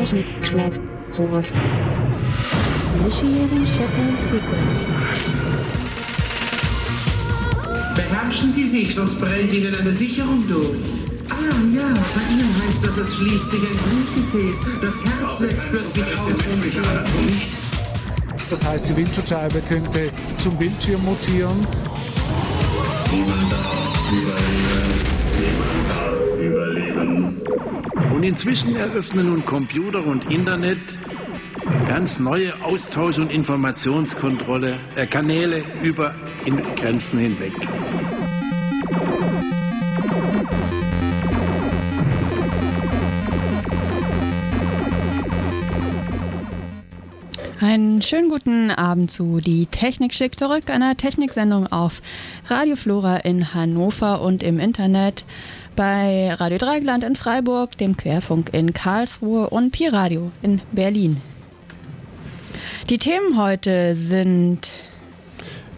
Technik schlägt zurück. Initiating Shutdown Sequence. Beherrschen Sie sich, sonst brennt Ihnen eine Sicherung durch. Ah ja, bei Ihnen heißt das, es schließt sich ein Blutgefäß. Das Herz setzt plötzlich aus. Das heißt, die Windschutzscheibe könnte zum Bildschirm mutieren. Überleben. Und inzwischen eröffnen nun Computer und Internet ganz neue Austausch- und Informationskontrolle äh, Kanäle über Grenzen hinweg. Einen schönen guten Abend zu Die Technik schickt zurück, einer Techniksendung auf Radio Flora in Hannover und im Internet bei Radio Dreigland in Freiburg, dem Querfunk in Karlsruhe und Pi Radio in Berlin. Die Themen heute sind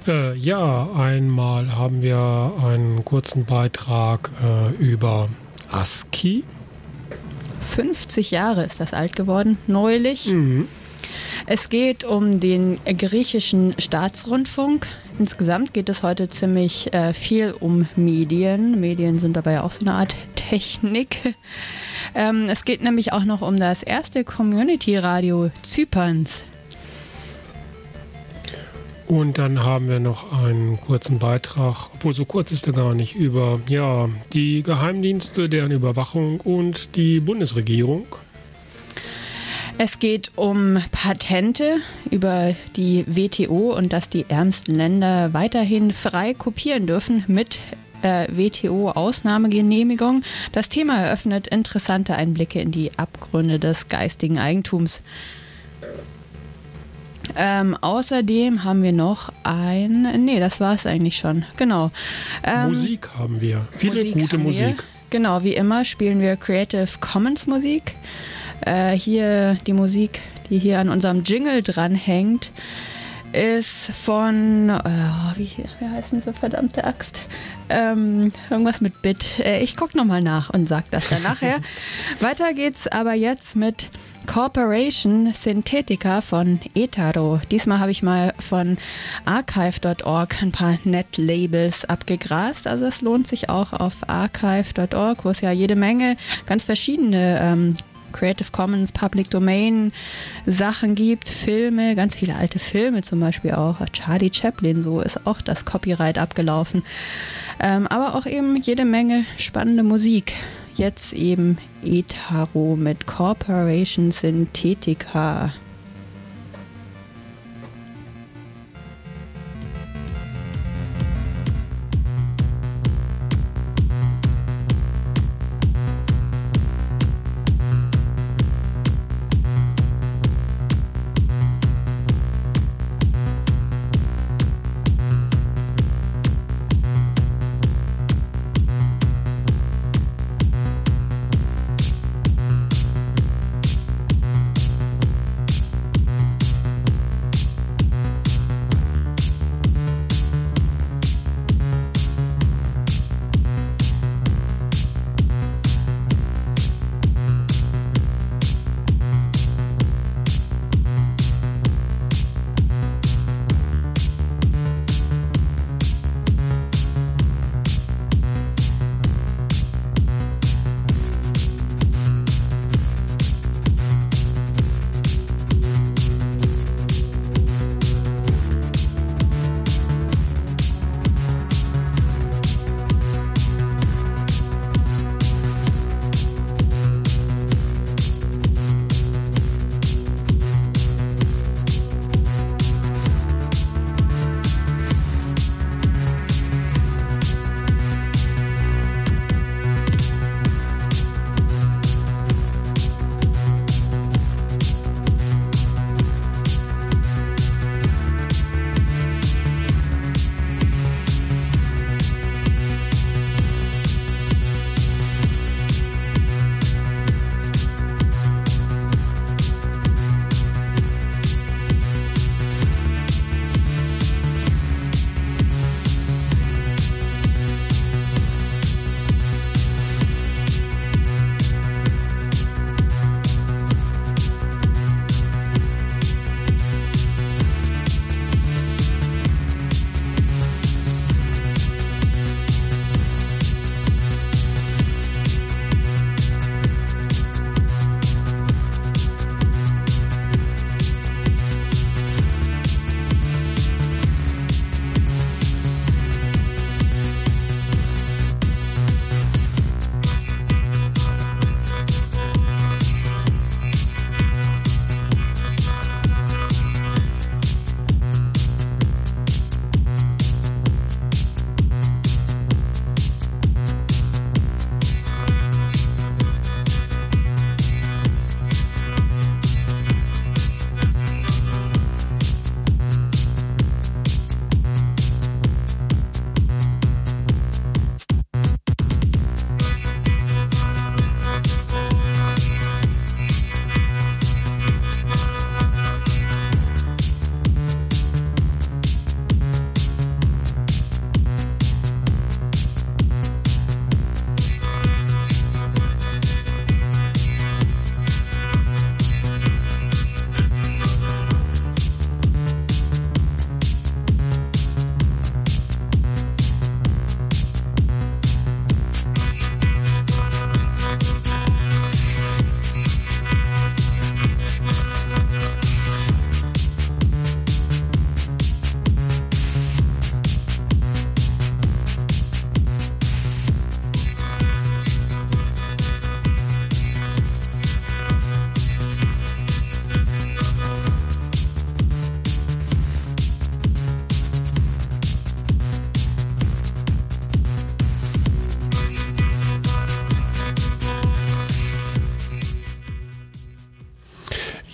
Äh, ja, einmal haben wir einen kurzen Beitrag äh, über ASCII. 50 Jahre ist das alt geworden, neulich. Es geht um den griechischen Staatsrundfunk. Insgesamt geht es heute ziemlich äh, viel um Medien. Medien sind dabei auch so eine Art Technik. Ähm, es geht nämlich auch noch um das erste Community-Radio Zyperns. Und dann haben wir noch einen kurzen Beitrag, obwohl so kurz ist er gar nicht, über ja, die Geheimdienste, deren Überwachung und die Bundesregierung. Es geht um Patente über die WTO und dass die ärmsten Länder weiterhin frei kopieren dürfen mit äh, WTO-Ausnahmegenehmigung. Das Thema eröffnet interessante Einblicke in die Abgründe des geistigen Eigentums. Ähm, außerdem haben wir noch ein. Nee, das war es eigentlich schon. Genau. Ähm, Musik haben wir. Viele Musik gute haben wir. Musik. Genau, wie immer spielen wir Creative Commons Musik. Äh, hier die Musik, die hier an unserem Jingle dranhängt, ist von, äh, wie, wie heißt diese verdammte Axt? Ähm, irgendwas mit Bit. Äh, ich guck nochmal nach und sag das dann nachher. Weiter geht's aber jetzt mit Corporation Synthetica von Etaro. Diesmal habe ich mal von archive.org ein paar Net-Labels abgegrast. Also es lohnt sich auch auf archive.org, wo es ja jede Menge ganz verschiedene ähm, Creative Commons, Public Domain Sachen gibt, Filme, ganz viele alte Filme zum Beispiel auch. Charlie Chaplin, so ist auch das Copyright abgelaufen. Ähm, aber auch eben jede Menge spannende Musik. Jetzt eben Etaro mit Corporation Synthetica.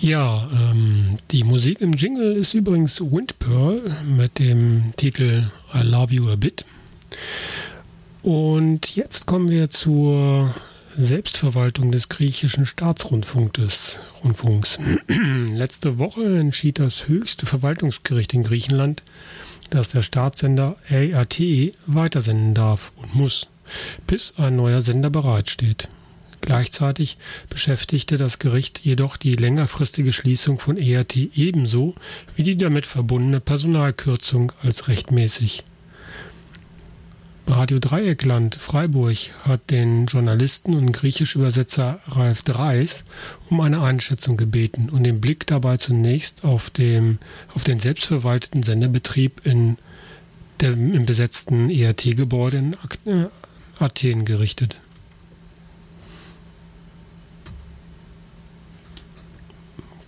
Ja, ähm, die Musik im Jingle ist übrigens Windpearl mit dem Titel I Love You a Bit. Und jetzt kommen wir zur Selbstverwaltung des griechischen Staatsrundfunks. Letzte Woche entschied das höchste Verwaltungsgericht in Griechenland, dass der Staatssender ART weitersenden darf und muss, bis ein neuer Sender bereitsteht. Gleichzeitig beschäftigte das Gericht jedoch die längerfristige Schließung von ERT ebenso wie die damit verbundene Personalkürzung als rechtmäßig. Radio Dreieckland Freiburg hat den Journalisten und Griechisch-Übersetzer Ralf Dreis um eine Einschätzung gebeten und den Blick dabei zunächst auf, dem, auf den selbstverwalteten Sendebetrieb in dem, im besetzten ERT-Gebäude in äh, Athen gerichtet.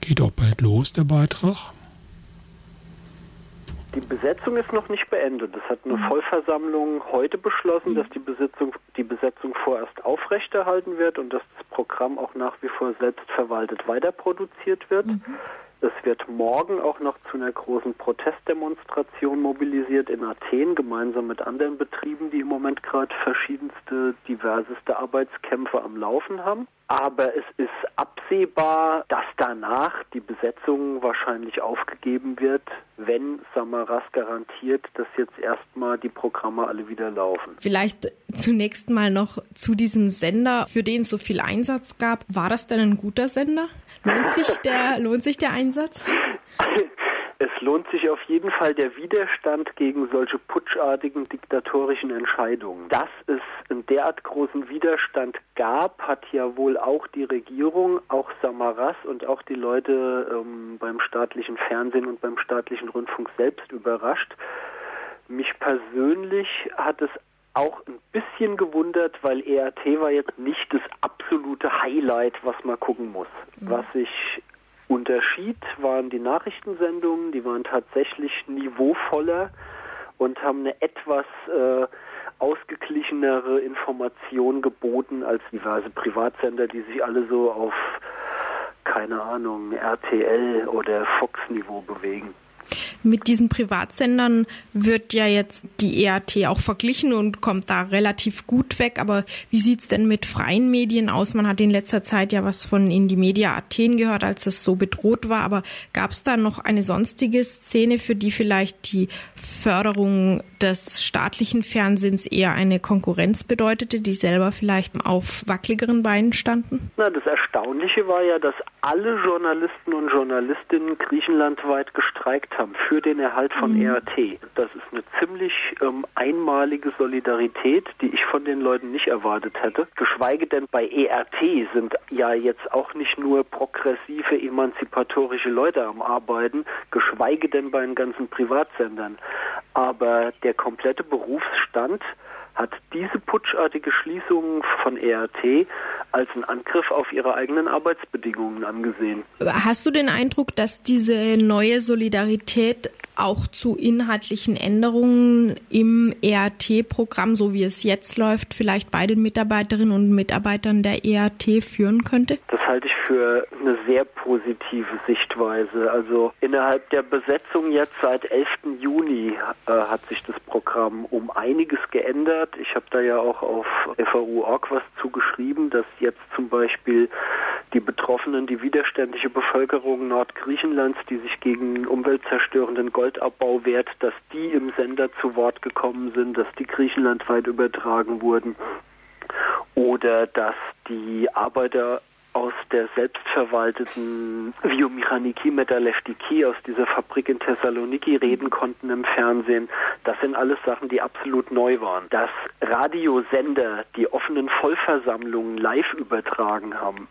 Geht auch bald los, der Beitrag. Die Besetzung ist noch nicht beendet. Es hat eine mhm. Vollversammlung heute beschlossen, dass die Besetzung, die Besetzung vorerst aufrechterhalten wird und dass das Programm auch nach wie vor selbstverwaltet weiterproduziert wird. Mhm. Es wird morgen auch noch zu einer großen Protestdemonstration mobilisiert in Athen, gemeinsam mit anderen Betrieben, die im Moment gerade verschiedenste, diverseste Arbeitskämpfe am Laufen haben. Aber es ist absehbar, dass danach die Besetzung wahrscheinlich aufgegeben wird, wenn Samaras garantiert, dass jetzt erstmal die Programme alle wieder laufen. Vielleicht zunächst mal noch zu diesem Sender, für den es so viel Einsatz gab. War das denn ein guter Sender? Lohnt sich der, lohnt sich der Einsatz? Es lohnt sich auf jeden Fall der Widerstand gegen solche putschartigen diktatorischen Entscheidungen. Dass es einen derart großen Widerstand gab, hat ja wohl auch die Regierung, auch Samaras und auch die Leute ähm, beim staatlichen Fernsehen und beim staatlichen Rundfunk selbst überrascht. Mich persönlich hat es auch ein bisschen gewundert, weil ERT war jetzt nicht das absolute Highlight, was man gucken muss. Mhm. Was sich unterschied, waren die Nachrichtensendungen, die waren tatsächlich niveauvoller und haben eine etwas äh, ausgeglichenere Information geboten als diverse Privatsender, die sich alle so auf keine Ahnung, RTL oder Fox-Niveau bewegen. Mit diesen Privatsendern wird ja jetzt die EAT auch verglichen und kommt da relativ gut weg. Aber wie sieht's denn mit freien Medien aus? Man hat in letzter Zeit ja was von Indie Media Athen gehört, als es so bedroht war. Aber gab es da noch eine sonstige Szene, für die vielleicht die Förderung des staatlichen Fernsehens eher eine Konkurrenz bedeutete, die selber vielleicht auf wackeligeren Beinen standen? Na, das Erstaunliche war ja, dass alle Journalisten und Journalistinnen griechenlandweit gestreikt haben für den Erhalt von mhm. ERT. Das ist eine ziemlich ähm, einmalige Solidarität, die ich von den Leuten nicht erwartet hätte. Geschweige denn bei ERT sind ja jetzt auch nicht nur progressive, emanzipatorische Leute am Arbeiten, geschweige denn bei den ganzen Privatsendern. Aber der komplette Berufsstand hat diese putschartige Schließung von ERT als einen Angriff auf ihre eigenen Arbeitsbedingungen angesehen. Hast du den Eindruck, dass diese neue Solidarität auch zu inhaltlichen Änderungen im ERT-Programm, so wie es jetzt läuft, vielleicht bei den Mitarbeiterinnen und Mitarbeitern der ERT führen könnte? Das halte ich für eine sehr positive Sichtweise. Also innerhalb der Besetzung jetzt seit 11. Juni äh, hat sich das Programm um einiges geändert. Ich habe da ja auch auf FAU.org was zugeschrieben, dass jetzt zum Beispiel die Betroffenen, die widerständliche Bevölkerung Nordgriechenlands, die sich gegen umweltzerstörenden Goldabbau wehrt, dass die im Sender zu Wort gekommen sind, dass die griechenlandweit übertragen wurden. Oder dass die Arbeiter aus der selbstverwalteten Biomechaniki Metalleftiki aus dieser Fabrik in Thessaloniki reden konnten im Fernsehen. Das sind alles Sachen, die absolut neu waren. Dass Radiosender die offenen Vollversammlungen live übertragen haben,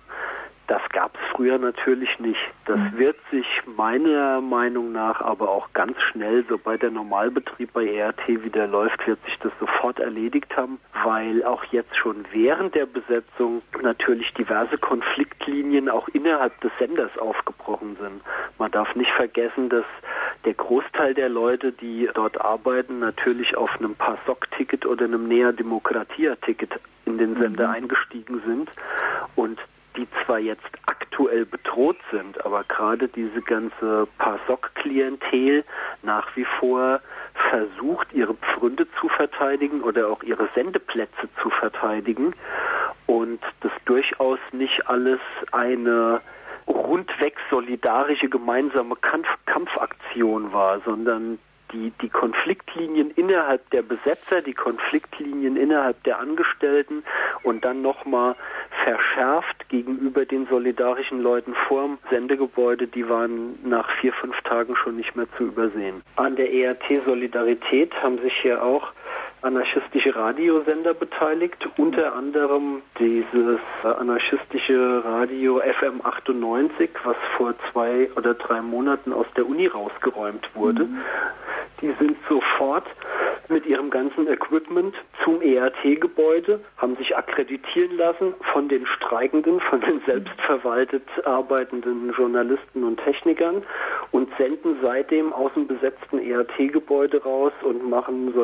das gab es früher natürlich nicht. Das mhm. wird sich meiner Meinung nach aber auch ganz schnell, sobald der Normalbetrieb bei ERT wieder läuft, wird sich das sofort erledigt haben, weil auch jetzt schon während der Besetzung natürlich diverse Konfliktlinien auch innerhalb des Senders aufgebrochen sind. Man darf nicht vergessen, dass der Großteil der Leute, die dort arbeiten, natürlich auf einem PASOK-Ticket oder einem Nea Demokratia-Ticket in den Sender mhm. eingestiegen sind und die zwar jetzt aktuell bedroht sind, aber gerade diese ganze PASOK-Klientel nach wie vor versucht, ihre Pfründe zu verteidigen oder auch ihre Sendeplätze zu verteidigen und das durchaus nicht alles eine rundweg solidarische gemeinsame Kampf Kampfaktion war, sondern die, die Konfliktlinien innerhalb der Besetzer, die Konfliktlinien innerhalb der Angestellten und dann nochmal verschärft gegenüber den solidarischen Leuten vorm Sendegebäude, die waren nach vier, fünf Tagen schon nicht mehr zu übersehen. An der ERT Solidarität haben sich hier auch anarchistische Radiosender beteiligt, unter anderem dieses anarchistische Radio FM 98, was vor zwei oder drei Monaten aus der Uni rausgeräumt wurde. Mhm. Die sind sofort mit ihrem ganzen Equipment zum ERT-Gebäude, haben sich akkreditieren lassen von den Streikenden, von den selbstverwaltet arbeitenden Journalisten und Technikern und senden seitdem aus dem besetzten ERT-Gebäude raus und machen ein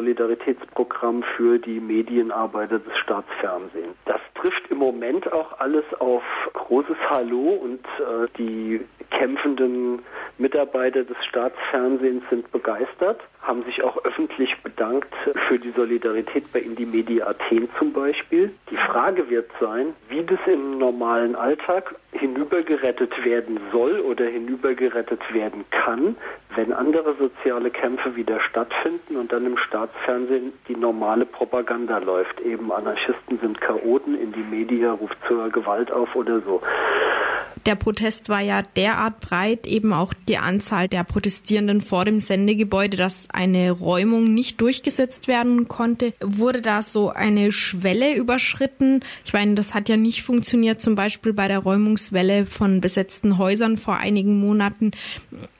Solidaritätsprogramm für die Medienarbeiter des Staatsfernsehens. Das trifft im Moment auch alles auf großes Hallo und äh, die kämpfenden Mitarbeiter des Staatsfernsehens sind begeistert, haben sich auch öffentlich bedankt für die Solidarität bei Indie Athen zum Beispiel. Die Frage wird sein, wie das im normalen Alltag hinübergerettet werden soll oder hinübergerettet werden kann, wenn andere soziale Kämpfe wieder stattfinden und dann im Staatsfernsehen die normale Propaganda läuft. Eben Anarchisten sind Chaoten, Indie Media ruft zur Gewalt auf oder so. Der Protest war ja derart breit, eben auch die Anzahl der Protestierenden vor dem Sendegebäude, dass eine Räumung nicht durchgesetzt werden konnte. Wurde da so eine Schwelle überschritten? Ich meine, das hat ja nicht funktioniert, zum Beispiel bei der Räumungswelle von besetzten Häusern vor einigen Monaten.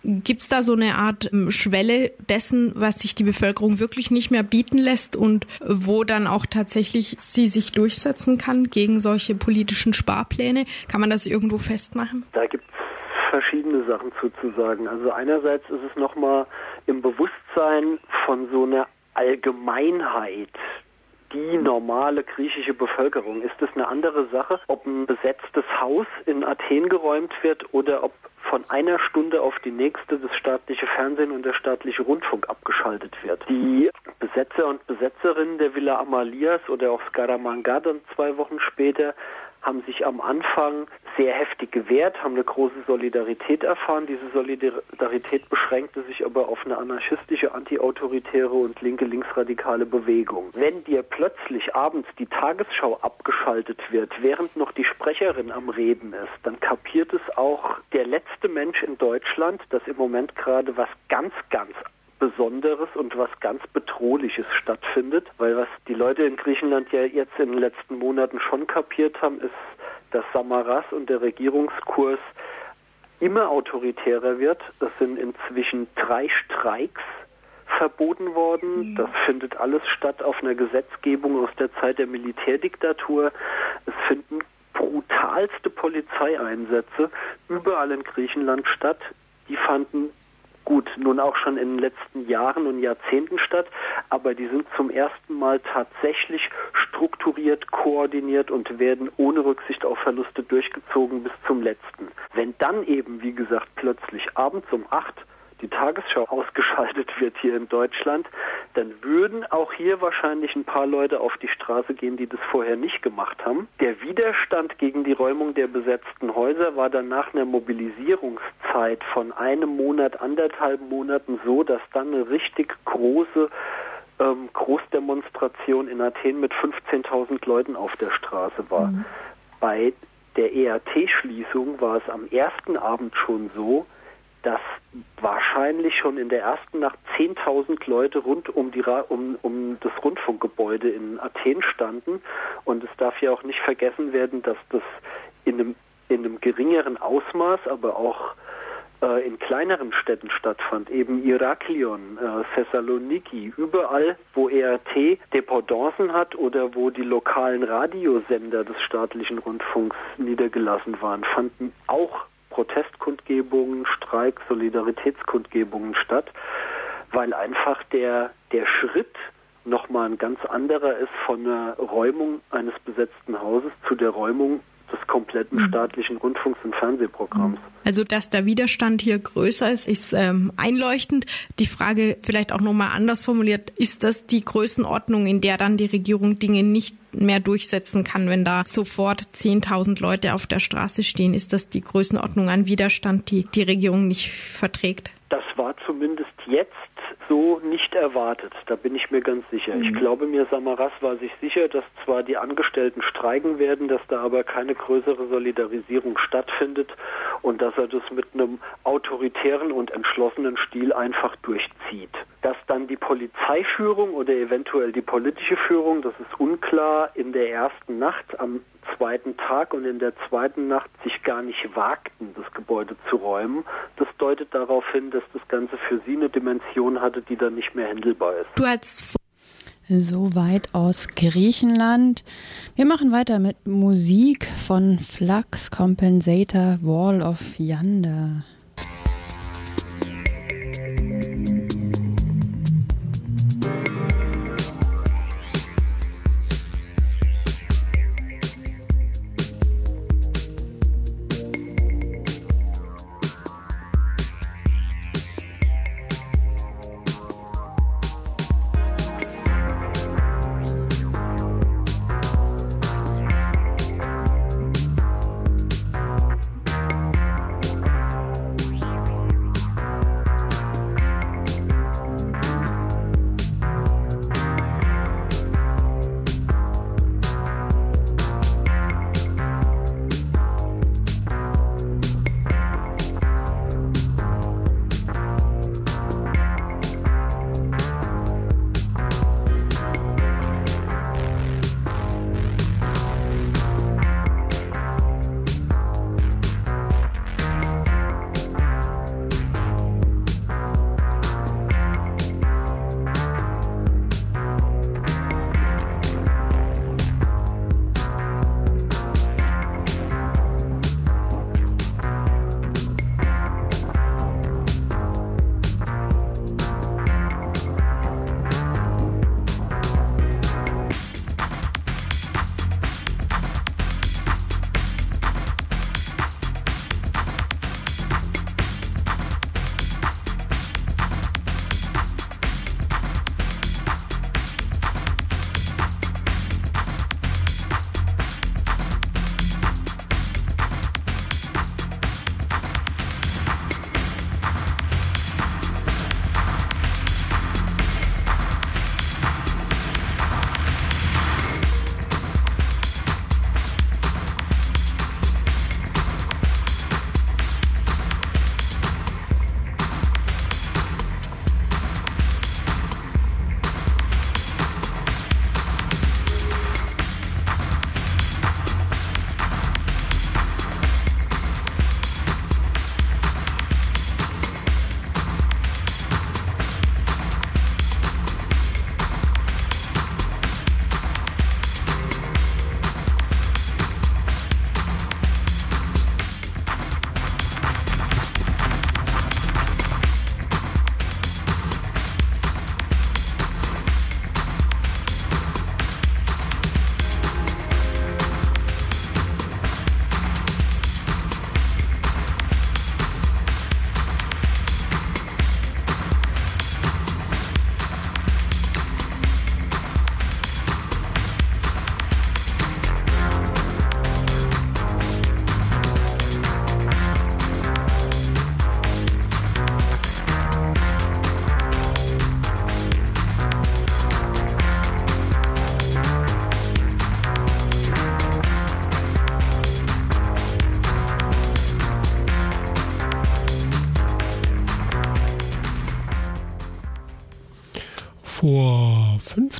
Gibt es da so eine Art ähm, Schwelle dessen, was sich die Bevölkerung wirklich nicht mehr bieten lässt und wo dann auch tatsächlich sie sich durchsetzen kann gegen solche politischen Sparpläne? Kann man das irgendwo festmachen? Da gibt es verschiedene Sachen zuzusagen. Also einerseits ist es nochmal im Bewusstsein von so einer Allgemeinheit, die normale griechische Bevölkerung. Ist es eine andere Sache, ob ein besetztes Haus in Athen geräumt wird oder ob von einer Stunde auf die nächste das staatliche Fernsehen und der staatliche Rundfunk abgeschaltet wird. Die Besetzer und Besetzerinnen der Villa Amalias oder auch Scaramanga dann zwei Wochen später haben sich am Anfang sehr heftig gewehrt, haben eine große Solidarität erfahren. Diese Solidarität beschränkte sich aber auf eine anarchistische, antiautoritäre und linke linksradikale Bewegung. Wenn dir plötzlich abends die Tagesschau abgeschaltet wird, während noch die Sprecherin am Reden ist, dann kapiert es auch der letzte Mensch in Deutschland, dass im Moment gerade was ganz, ganz Besonderes und was ganz Bedrohliches stattfindet, weil was die Leute in Griechenland ja jetzt in den letzten Monaten schon kapiert haben, ist, dass Samaras und der Regierungskurs immer autoritärer wird. Es sind inzwischen drei Streiks verboten worden. Mhm. Das findet alles statt auf einer Gesetzgebung aus der Zeit der Militärdiktatur. Es finden brutalste Polizeieinsätze überall in Griechenland statt. Die fanden gut, nun auch schon in den letzten Jahren und Jahrzehnten statt, aber die sind zum ersten Mal tatsächlich strukturiert, koordiniert und werden ohne Rücksicht auf Verluste durchgezogen bis zum letzten. Wenn dann eben, wie gesagt, plötzlich abends um acht die Tagesschau ausgeschaltet wird hier in Deutschland, dann würden auch hier wahrscheinlich ein paar Leute auf die Straße gehen, die das vorher nicht gemacht haben. Der Widerstand gegen die Räumung der besetzten Häuser war dann nach einer Mobilisierungszeit von einem Monat, anderthalb Monaten so, dass dann eine richtig große ähm, Großdemonstration in Athen mit 15.000 Leuten auf der Straße war. Mhm. Bei der ERT-Schließung war es am ersten Abend schon so, dass wahrscheinlich schon in der ersten Nacht 10.000 Leute rund um, die, um, um das Rundfunkgebäude in Athen standen. Und es darf ja auch nicht vergessen werden, dass das in einem, in einem geringeren Ausmaß, aber auch äh, in kleineren Städten stattfand, eben Iraklion, äh, Thessaloniki, überall, wo ERT Dependancen hat oder wo die lokalen Radiosender des staatlichen Rundfunks niedergelassen waren, fanden auch Protestkundgebungen, Streik, Solidaritätskundgebungen statt, weil einfach der, der Schritt nochmal ein ganz anderer ist von der Räumung eines besetzten Hauses zu der Räumung des kompletten mhm. staatlichen Rundfunks- und Fernsehprogramms. Also, dass der Widerstand hier größer ist, ist ähm, einleuchtend. Die Frage vielleicht auch nochmal anders formuliert, ist das die Größenordnung, in der dann die Regierung Dinge nicht mehr durchsetzen kann, wenn da sofort 10.000 Leute auf der Straße stehen? Ist das die Größenordnung an Widerstand, die die Regierung nicht verträgt? Das war zumindest jetzt so nicht erwartet. Da bin ich mir ganz sicher. Mhm. Ich glaube mir, Samaras war sich sicher, dass zwar die Angestellten streiken werden, dass da aber keine größere Solidarisierung stattfindet und dass er das mit einem autoritären und entschlossenen Stil einfach durchzieht. Dass dann die Polizeiführung oder eventuell die politische Führung, das ist unklar, in der ersten Nacht am zweiten Tag und in der zweiten Nacht sich gar nicht wagten, das Gebäude zu räumen. Das deutet darauf hin, dass das Ganze für sie eine Dimension hatte, die dann nicht mehr händelbar ist. Du als so weit aus Griechenland. Wir machen weiter mit Musik von Flux Compensator Wall of Yonder. Vor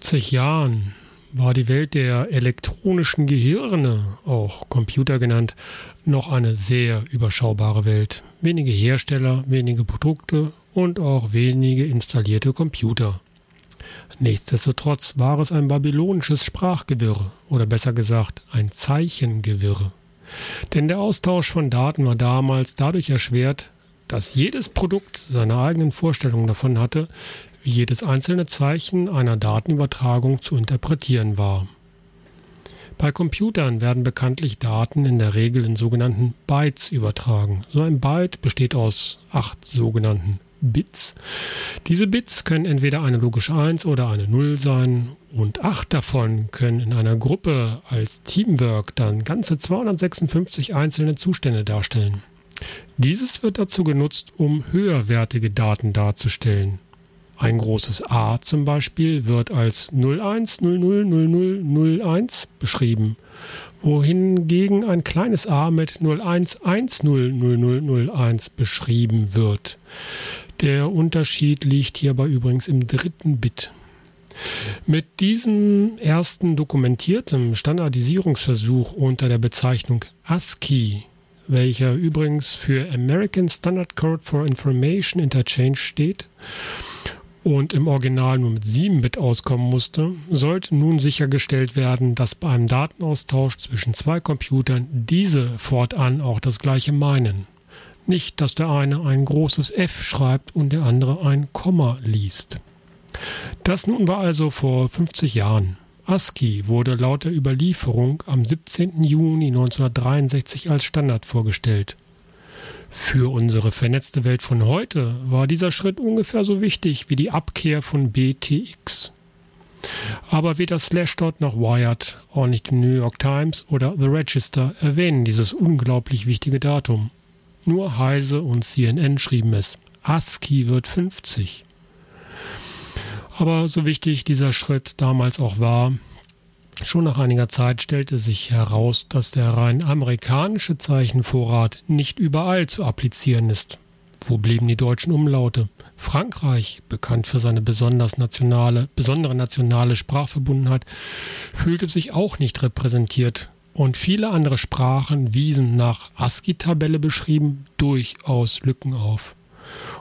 50 Jahren war die Welt der elektronischen Gehirne, auch Computer genannt, noch eine sehr überschaubare Welt. Wenige Hersteller, wenige Produkte und auch wenige installierte Computer. Nichtsdestotrotz war es ein babylonisches Sprachgewirr oder besser gesagt ein Zeichengewirr. Denn der Austausch von Daten war damals dadurch erschwert, dass jedes Produkt seine eigenen Vorstellungen davon hatte, wie jedes einzelne Zeichen einer Datenübertragung zu interpretieren war. Bei Computern werden bekanntlich Daten in der Regel in sogenannten Bytes übertragen. So ein Byte besteht aus acht sogenannten Bits. Diese Bits können entweder eine logische 1 oder eine 0 sein und acht davon können in einer Gruppe als Teamwork dann ganze 256 einzelne Zustände darstellen. Dieses wird dazu genutzt, um höherwertige Daten darzustellen. Ein großes A zum Beispiel wird als 01000001 beschrieben, wohingegen ein kleines a mit 01100001 beschrieben wird. Der Unterschied liegt hierbei übrigens im dritten Bit. Mit diesem ersten dokumentierten Standardisierungsversuch unter der Bezeichnung ASCII welcher übrigens für American Standard Code for Information Interchange steht und im Original nur mit 7-Bit auskommen musste, sollte nun sichergestellt werden, dass beim Datenaustausch zwischen zwei Computern diese fortan auch das gleiche meinen. Nicht, dass der eine ein großes F schreibt und der andere ein Komma liest. Das nun war also vor 50 Jahren. ASCII wurde laut der Überlieferung am 17. Juni 1963 als Standard vorgestellt. Für unsere vernetzte Welt von heute war dieser Schritt ungefähr so wichtig wie die Abkehr von BTX. Aber weder Slashdot noch Wired, auch nicht die New York Times oder The Register erwähnen dieses unglaublich wichtige Datum. Nur Heise und CNN schrieben es. ASCII wird 50. Aber so wichtig dieser Schritt damals auch war, schon nach einiger Zeit stellte sich heraus, dass der rein amerikanische Zeichenvorrat nicht überall zu applizieren ist. Wo blieben die deutschen Umlaute? Frankreich, bekannt für seine besonders nationale, besondere nationale Sprachverbundenheit, fühlte sich auch nicht repräsentiert. Und viele andere Sprachen wiesen nach ASCII-Tabelle beschrieben durchaus Lücken auf.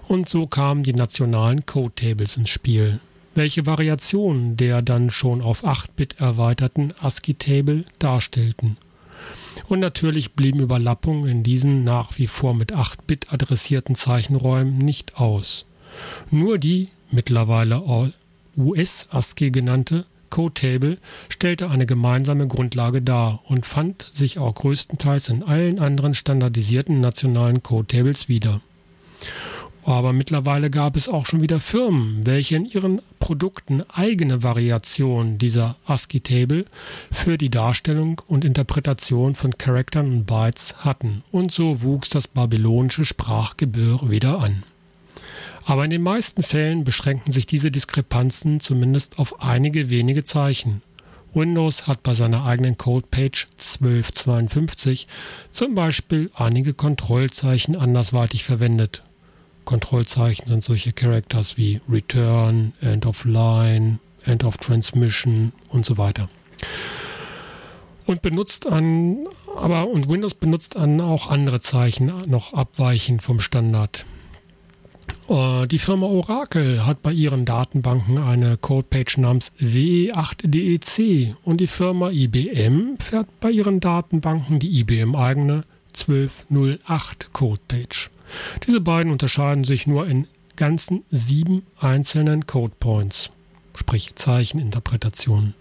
Und so kamen die nationalen Code-Tables ins Spiel welche Variationen der dann schon auf 8-Bit erweiterten ASCII-Table darstellten. Und natürlich blieben Überlappungen in diesen nach wie vor mit 8-Bit adressierten Zeichenräumen nicht aus. Nur die mittlerweile US-ASCII genannte Code-Table stellte eine gemeinsame Grundlage dar und fand sich auch größtenteils in allen anderen standardisierten nationalen Code-Tables wieder. Aber mittlerweile gab es auch schon wieder Firmen, welche in ihren Produkten eigene Variationen dieser ASCII-Table für die Darstellung und Interpretation von Charaktern und Bytes hatten. Und so wuchs das babylonische Sprachgebirge wieder an. Aber in den meisten Fällen beschränkten sich diese Diskrepanzen zumindest auf einige wenige Zeichen. Windows hat bei seiner eigenen Codepage 1252 zum Beispiel einige Kontrollzeichen andersweitig verwendet Kontrollzeichen sind solche Characters wie Return, End of Line, End of Transmission und so weiter. Und benutzt an, aber und Windows benutzt an auch andere Zeichen noch abweichend vom Standard. Äh, die Firma Oracle hat bei ihren Datenbanken eine Codepage namens WE8DEC und die Firma IBM fährt bei ihren Datenbanken die IBM eigene 1208 Codepage. Diese beiden unterscheiden sich nur in ganzen sieben einzelnen Codepoints, sprich Zeicheninterpretationen.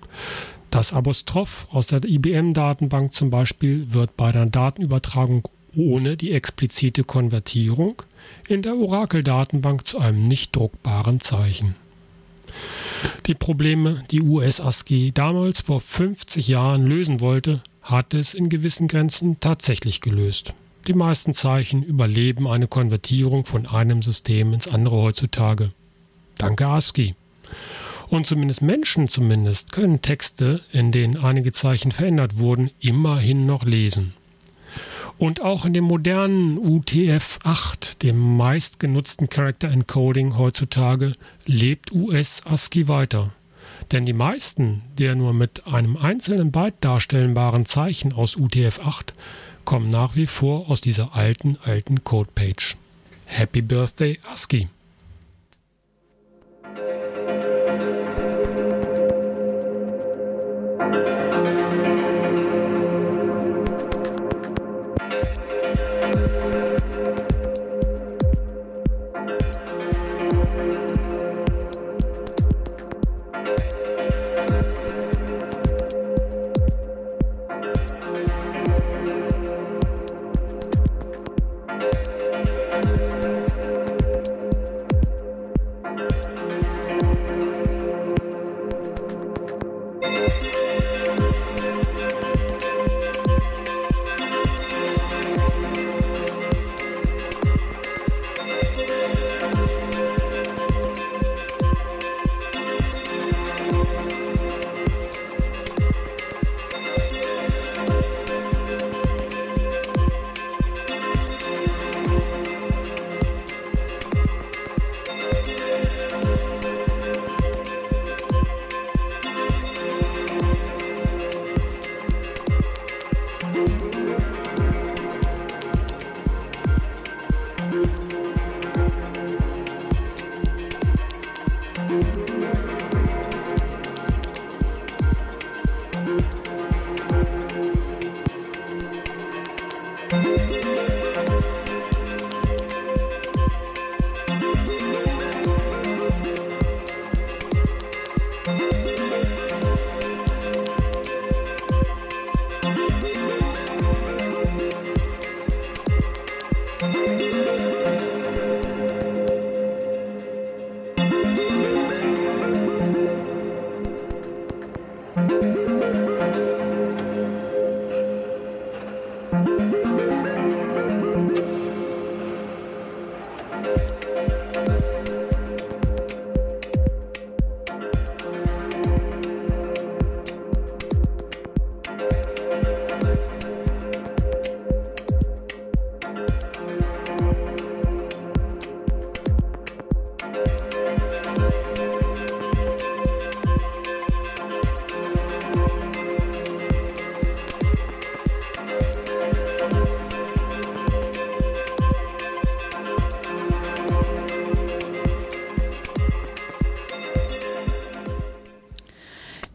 Das Apostroph aus der IBM-Datenbank zum Beispiel wird bei der Datenübertragung ohne die explizite Konvertierung in der Oracle-Datenbank zu einem nicht druckbaren Zeichen. Die Probleme, die US-ASCII damals vor 50 Jahren lösen wollte, hat es in gewissen Grenzen tatsächlich gelöst. Die meisten Zeichen überleben eine Konvertierung von einem System ins andere heutzutage. Danke ASCII. Und zumindest Menschen zumindest können Texte, in denen einige Zeichen verändert wurden, immerhin noch lesen. Und auch in dem modernen UTF-8, dem meistgenutzten Character Encoding heutzutage, lebt US-ASCII weiter. Denn die meisten der nur mit einem einzelnen Byte darstellbaren Zeichen aus UTF-8 kommen nach wie vor aus dieser alten, alten Codepage. Happy Birthday ASCII!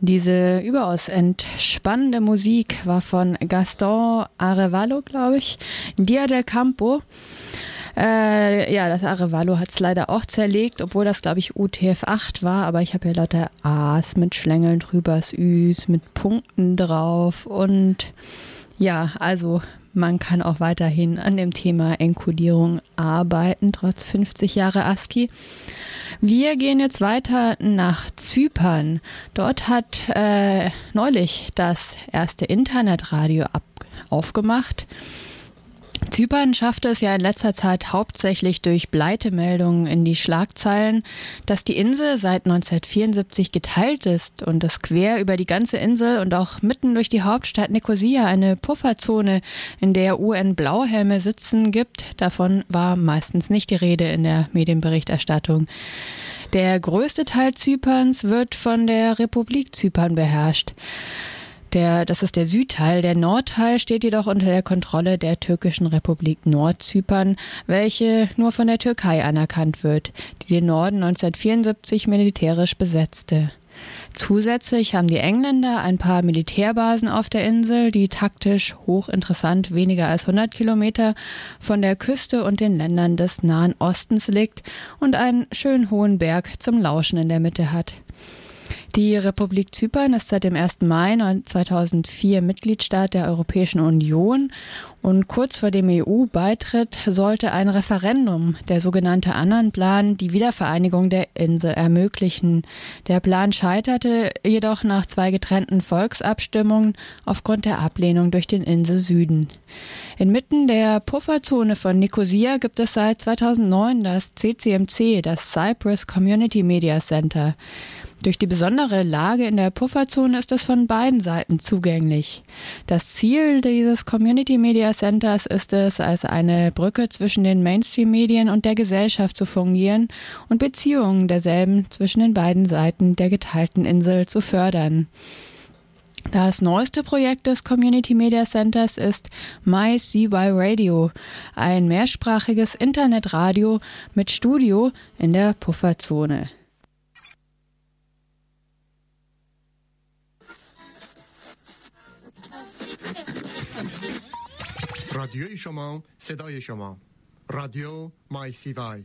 Diese überaus entspannende Musik war von Gaston Arevalo, glaube ich. Dia del Campo. Äh, ja, das Arevalo hat es leider auch zerlegt, obwohl das, glaube ich, UTF-8 war. Aber ich habe ja lauter A's mit Schlängeln drüber, Ü's mit Punkten drauf. Und ja, also man kann auch weiterhin an dem Thema Enkodierung arbeiten, trotz 50 Jahre ASCII. Wir gehen jetzt weiter nach Zypern. Dort hat äh, neulich das erste Internetradio ab aufgemacht. Zypern schaffte es ja in letzter Zeit hauptsächlich durch Pleitemeldungen in die Schlagzeilen, dass die Insel seit 1974 geteilt ist und es quer über die ganze Insel und auch mitten durch die Hauptstadt Nicosia eine Pufferzone, in der UN-Blauhelme sitzen, gibt. Davon war meistens nicht die Rede in der Medienberichterstattung. Der größte Teil Zyperns wird von der Republik Zypern beherrscht. Der, das ist der Südteil. Der Nordteil steht jedoch unter der Kontrolle der türkischen Republik Nordzypern, welche nur von der Türkei anerkannt wird, die den Norden 1974 militärisch besetzte. Zusätzlich haben die Engländer ein paar Militärbasen auf der Insel, die taktisch hochinteressant weniger als 100 Kilometer von der Küste und den Ländern des Nahen Ostens liegt und einen schön hohen Berg zum Lauschen in der Mitte hat. Die Republik Zypern ist seit dem 1. Mai 2004 Mitgliedstaat der Europäischen Union und kurz vor dem EU-Beitritt sollte ein Referendum, der sogenannte Annan-Plan, die Wiedervereinigung der Insel ermöglichen. Der Plan scheiterte jedoch nach zwei getrennten Volksabstimmungen aufgrund der Ablehnung durch den Inselsüden. Inmitten der Pufferzone von Nicosia gibt es seit 2009 das CCMC, das Cyprus Community Media Center. Durch die besondere Lage in der Pufferzone ist es von beiden Seiten zugänglich. Das Ziel dieses Community Media Centers ist es, als eine Brücke zwischen den Mainstream-Medien und der Gesellschaft zu fungieren und Beziehungen derselben zwischen den beiden Seiten der geteilten Insel zu fördern. Das neueste Projekt des Community Media Centers ist MyCY Radio, ein mehrsprachiges Internetradio mit Studio in der Pufferzone. رادیوی شما صدای شما رادیو مای سی وای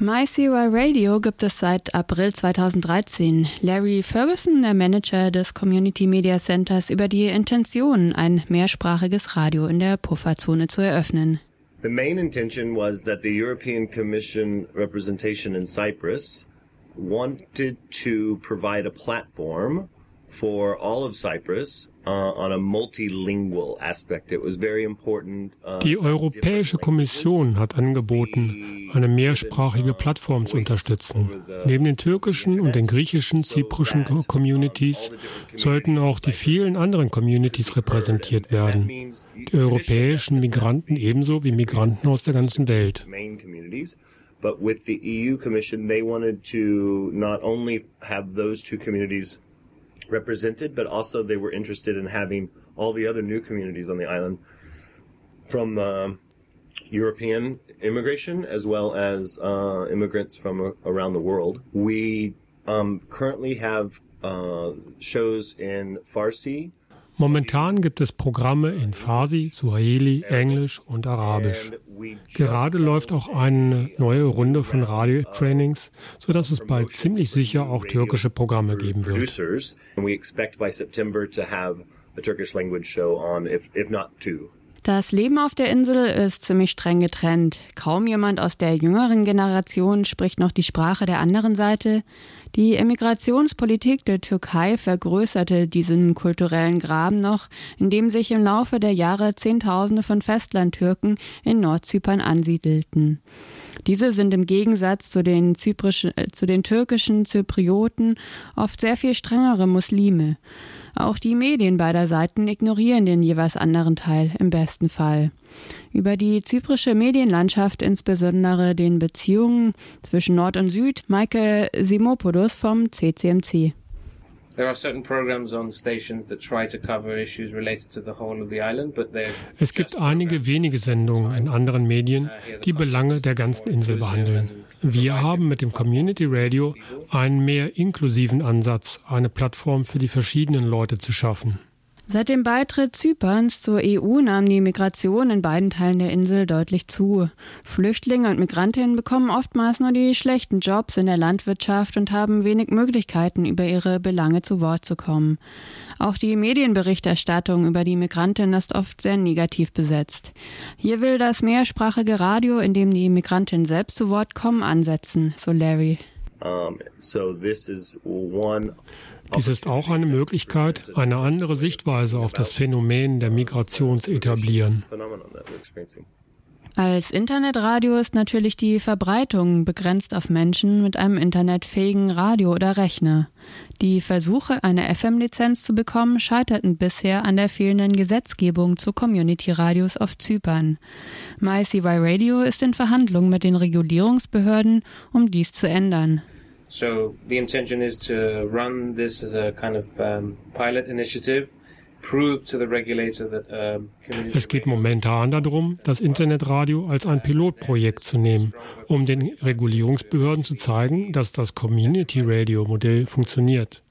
MyCY Radio gibt es seit April 2013. Larry Ferguson, der Manager des Community Media Centers, über die Intention, ein mehrsprachiges Radio in der Pufferzone zu eröffnen. The main intention was that the European Commission representation in Cyprus wanted to provide a platform for all of Cyprus uh, on a multilingual aspect. It was very important. Uh, Die Europäische Kommission hat angeboten, eine mehrsprachige Plattform zu unterstützen. Neben den türkischen und den griechischen, zyprischen Communities sollten auch die vielen anderen Communities repräsentiert werden. Die europäischen Migranten ebenso wie Migranten aus der ganzen Welt. But with the EU Commission, they wanted to not only have those two communities represented, but also they were interested in having all the other new communities on the island from uh, European immigration as well as uh, immigrants from uh, around the world. We um, currently have uh, shows in Farsi, Momentan gibt es Programme in Farsi, Suaheli, Englisch und Arabisch. Gerade läuft auch eine neue Runde von Radiotrainings, sodass es bald ziemlich sicher auch türkische Programme geben wird. Das Leben auf der Insel ist ziemlich streng getrennt. Kaum jemand aus der jüngeren Generation spricht noch die Sprache der anderen Seite. Die Emigrationspolitik der Türkei vergrößerte diesen kulturellen Graben noch, indem sich im Laufe der Jahre Zehntausende von Festlandtürken in Nordzypern ansiedelten. Diese sind im Gegensatz zu den, äh, zu den türkischen Zyprioten oft sehr viel strengere Muslime. Auch die Medien beider Seiten ignorieren den jeweils anderen Teil im besten Fall. Über die zyprische Medienlandschaft, insbesondere den Beziehungen zwischen Nord und Süd, Michael Simopoulos vom CCMC. Es gibt einige wenige Sendungen in anderen Medien, uh, die Belange der ganzen Insel behandeln. Wir haben mit dem Community Radio einen mehr inklusiven Ansatz, eine Plattform für die verschiedenen Leute zu schaffen. Seit dem Beitritt Zyperns zur EU nahm die Migration in beiden Teilen der Insel deutlich zu. Flüchtlinge und Migrantinnen bekommen oftmals nur die schlechten Jobs in der Landwirtschaft und haben wenig Möglichkeiten, über ihre Belange zu Wort zu kommen. Auch die Medienberichterstattung über die Migrantinnen ist oft sehr negativ besetzt. Hier will das mehrsprachige Radio, in dem die Migrantinnen selbst zu Wort kommen, ansetzen, so Larry. Um, so this is one dies ist auch eine Möglichkeit, eine andere Sichtweise auf das Phänomen der Migration zu etablieren. Als Internetradio ist natürlich die Verbreitung begrenzt auf Menschen mit einem internetfähigen Radio oder Rechner. Die Versuche, eine FM-Lizenz zu bekommen, scheiterten bisher an der fehlenden Gesetzgebung zu Community-Radios auf Zypern. MyCY Radio ist in Verhandlungen mit den Regulierungsbehörden, um dies zu ändern. So the intention is to run this as a kind of um, pilot initiative. Es geht momentan darum, das Internetradio als ein Pilotprojekt zu nehmen, um den Regulierungsbehörden zu zeigen, dass das Community Radio Modell funktioniert.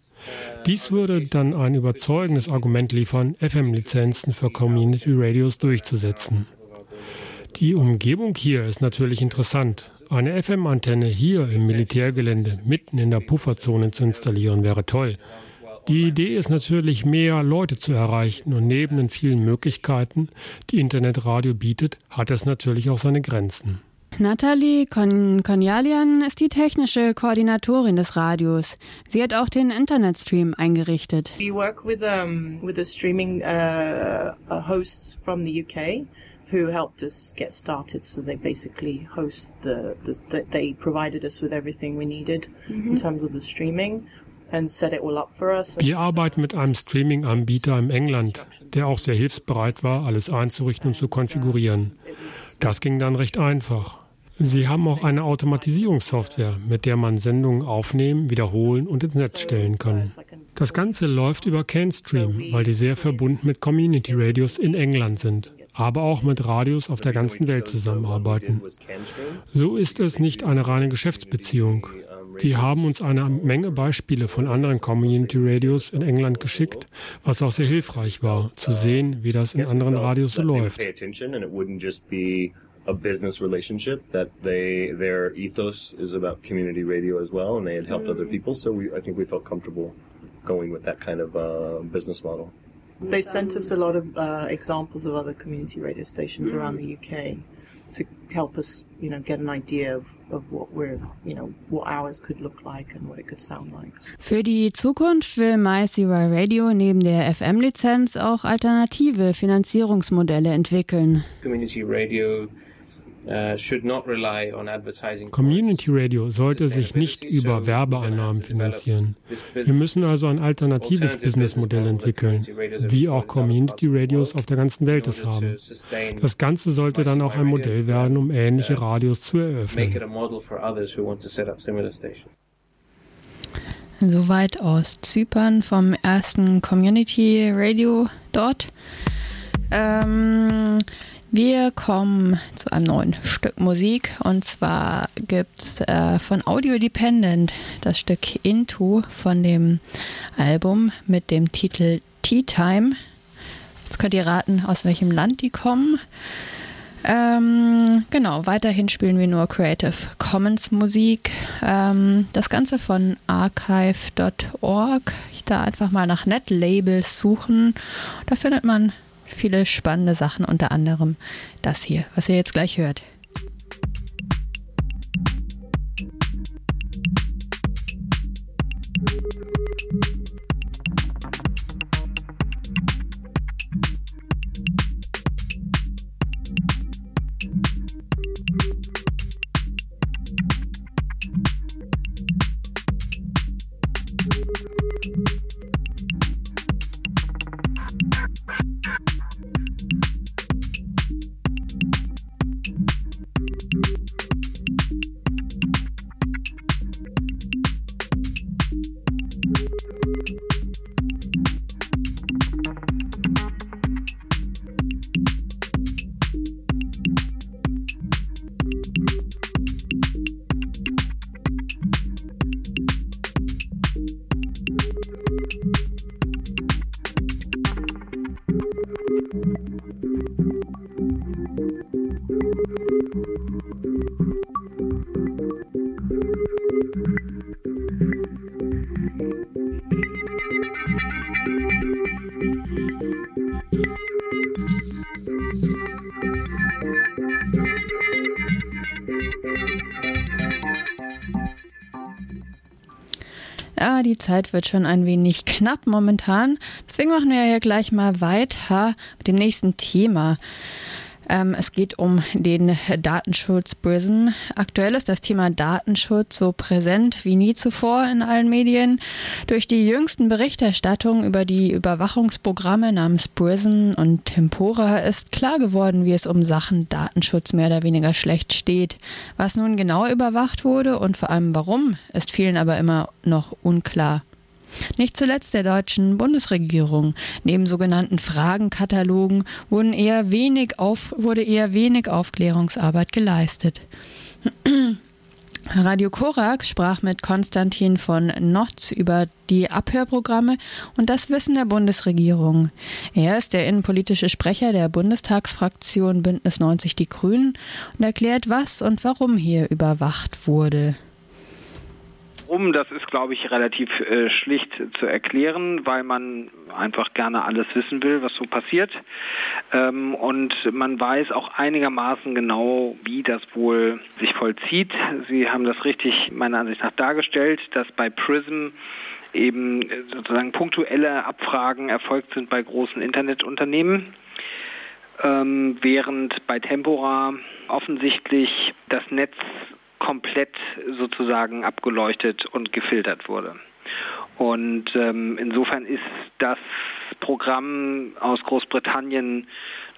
Dies würde dann ein überzeugendes Argument liefern, FM-Lizenzen für Community Radios durchzusetzen. Die Umgebung hier ist natürlich interessant. Eine FM-Antenne hier im Militärgelände mitten in der Pufferzone zu installieren wäre toll. Die Idee ist natürlich, mehr Leute zu erreichen und neben den vielen Möglichkeiten, die Internetradio bietet, hat es natürlich auch seine Grenzen. Nathalie Kon Konjalian ist die technische Koordinatorin des Radios. Sie hat auch den Internetstream eingerichtet. We work with um, with the streaming uh, hosts from the UK who helped us get started. So they basically host the, the, they provided us with everything we needed mm-hmm. in terms of the streaming. Wir arbeiten mit einem Streaming-Anbieter in England, der auch sehr hilfsbereit war, alles einzurichten und zu konfigurieren. Das ging dann recht einfach. Sie haben auch eine Automatisierungssoftware, mit der man Sendungen aufnehmen, wiederholen und ins Netz stellen kann. Das Ganze läuft über CanStream, weil die sehr verbunden mit Community Radios in England sind aber auch mit Radios auf der ganzen Welt zusammenarbeiten. So ist es nicht eine reine Geschäftsbeziehung. Die haben uns eine Menge Beispiele von anderen Community Radios in England geschickt, was auch sehr hilfreich war, zu sehen, wie das in anderen Radios so läuft. a business relationship that they their ethos is about community radio as well and they had helped other people so we I think we felt comfortable going with that kind of uh, business model. They sent us a lot of uh, examples of other community radio stations around the UK to help us, you know, get an idea of, of what we're, you know, what ours could look like and what it could sound like. Für die Zukunft will MyCY Radio neben der FM-Lizenz auch alternative Finanzierungsmodelle entwickeln. Community Radio Community Radio sollte sich nicht über Werbeeinnahmen finanzieren. Wir müssen also ein alternatives Businessmodell entwickeln, wie auch Community Radios auf der ganzen Welt es haben. Das Ganze sollte dann auch ein Modell werden, um ähnliche uh, Radios zu eröffnen. Soweit aus Zypern vom ersten Community Radio dort. Ähm, wir kommen zu einem neuen Stück Musik und zwar gibt's äh, von Audio Dependent das Stück Into von dem Album mit dem Titel Tea Time. Jetzt könnt ihr raten, aus welchem Land die kommen. Ähm, genau, weiterhin spielen wir nur Creative Commons Musik. Ähm, das Ganze von archive.org. Da einfach mal nach Netlabels suchen. Da findet man viele spannende Sachen, unter anderem das hier, was ihr jetzt gleich hört. Ja, die Zeit wird schon ein wenig knapp momentan. Deswegen machen wir ja gleich mal weiter mit dem nächsten Thema. Ähm, es geht um den Datenschutz PRISM. Aktuell ist das Thema Datenschutz so präsent wie nie zuvor in allen Medien. Durch die jüngsten Berichterstattungen über die Überwachungsprogramme namens PRISM und Tempora ist klar geworden, wie es um Sachen Datenschutz mehr oder weniger schlecht steht. Was nun genau überwacht wurde und vor allem warum, ist vielen aber immer noch unklar. Nicht zuletzt der deutschen Bundesregierung. Neben sogenannten Fragenkatalogen wurden eher wenig auf, wurde eher wenig Aufklärungsarbeit geleistet. Radio Korax sprach mit Konstantin von Notz über die Abhörprogramme und das Wissen der Bundesregierung. Er ist der innenpolitische Sprecher der Bundestagsfraktion Bündnis 90 Die Grünen und erklärt, was und warum hier überwacht wurde. Warum, das ist, glaube ich, relativ äh, schlicht zu erklären, weil man einfach gerne alles wissen will, was so passiert. Ähm, und man weiß auch einigermaßen genau, wie das wohl sich vollzieht. Sie haben das richtig meiner Ansicht nach dargestellt, dass bei PRISM eben sozusagen punktuelle Abfragen erfolgt sind bei großen Internetunternehmen. Ähm, während bei Tempora offensichtlich das Netz komplett sozusagen abgeleuchtet und gefiltert wurde. Und ähm, insofern ist das Programm aus Großbritannien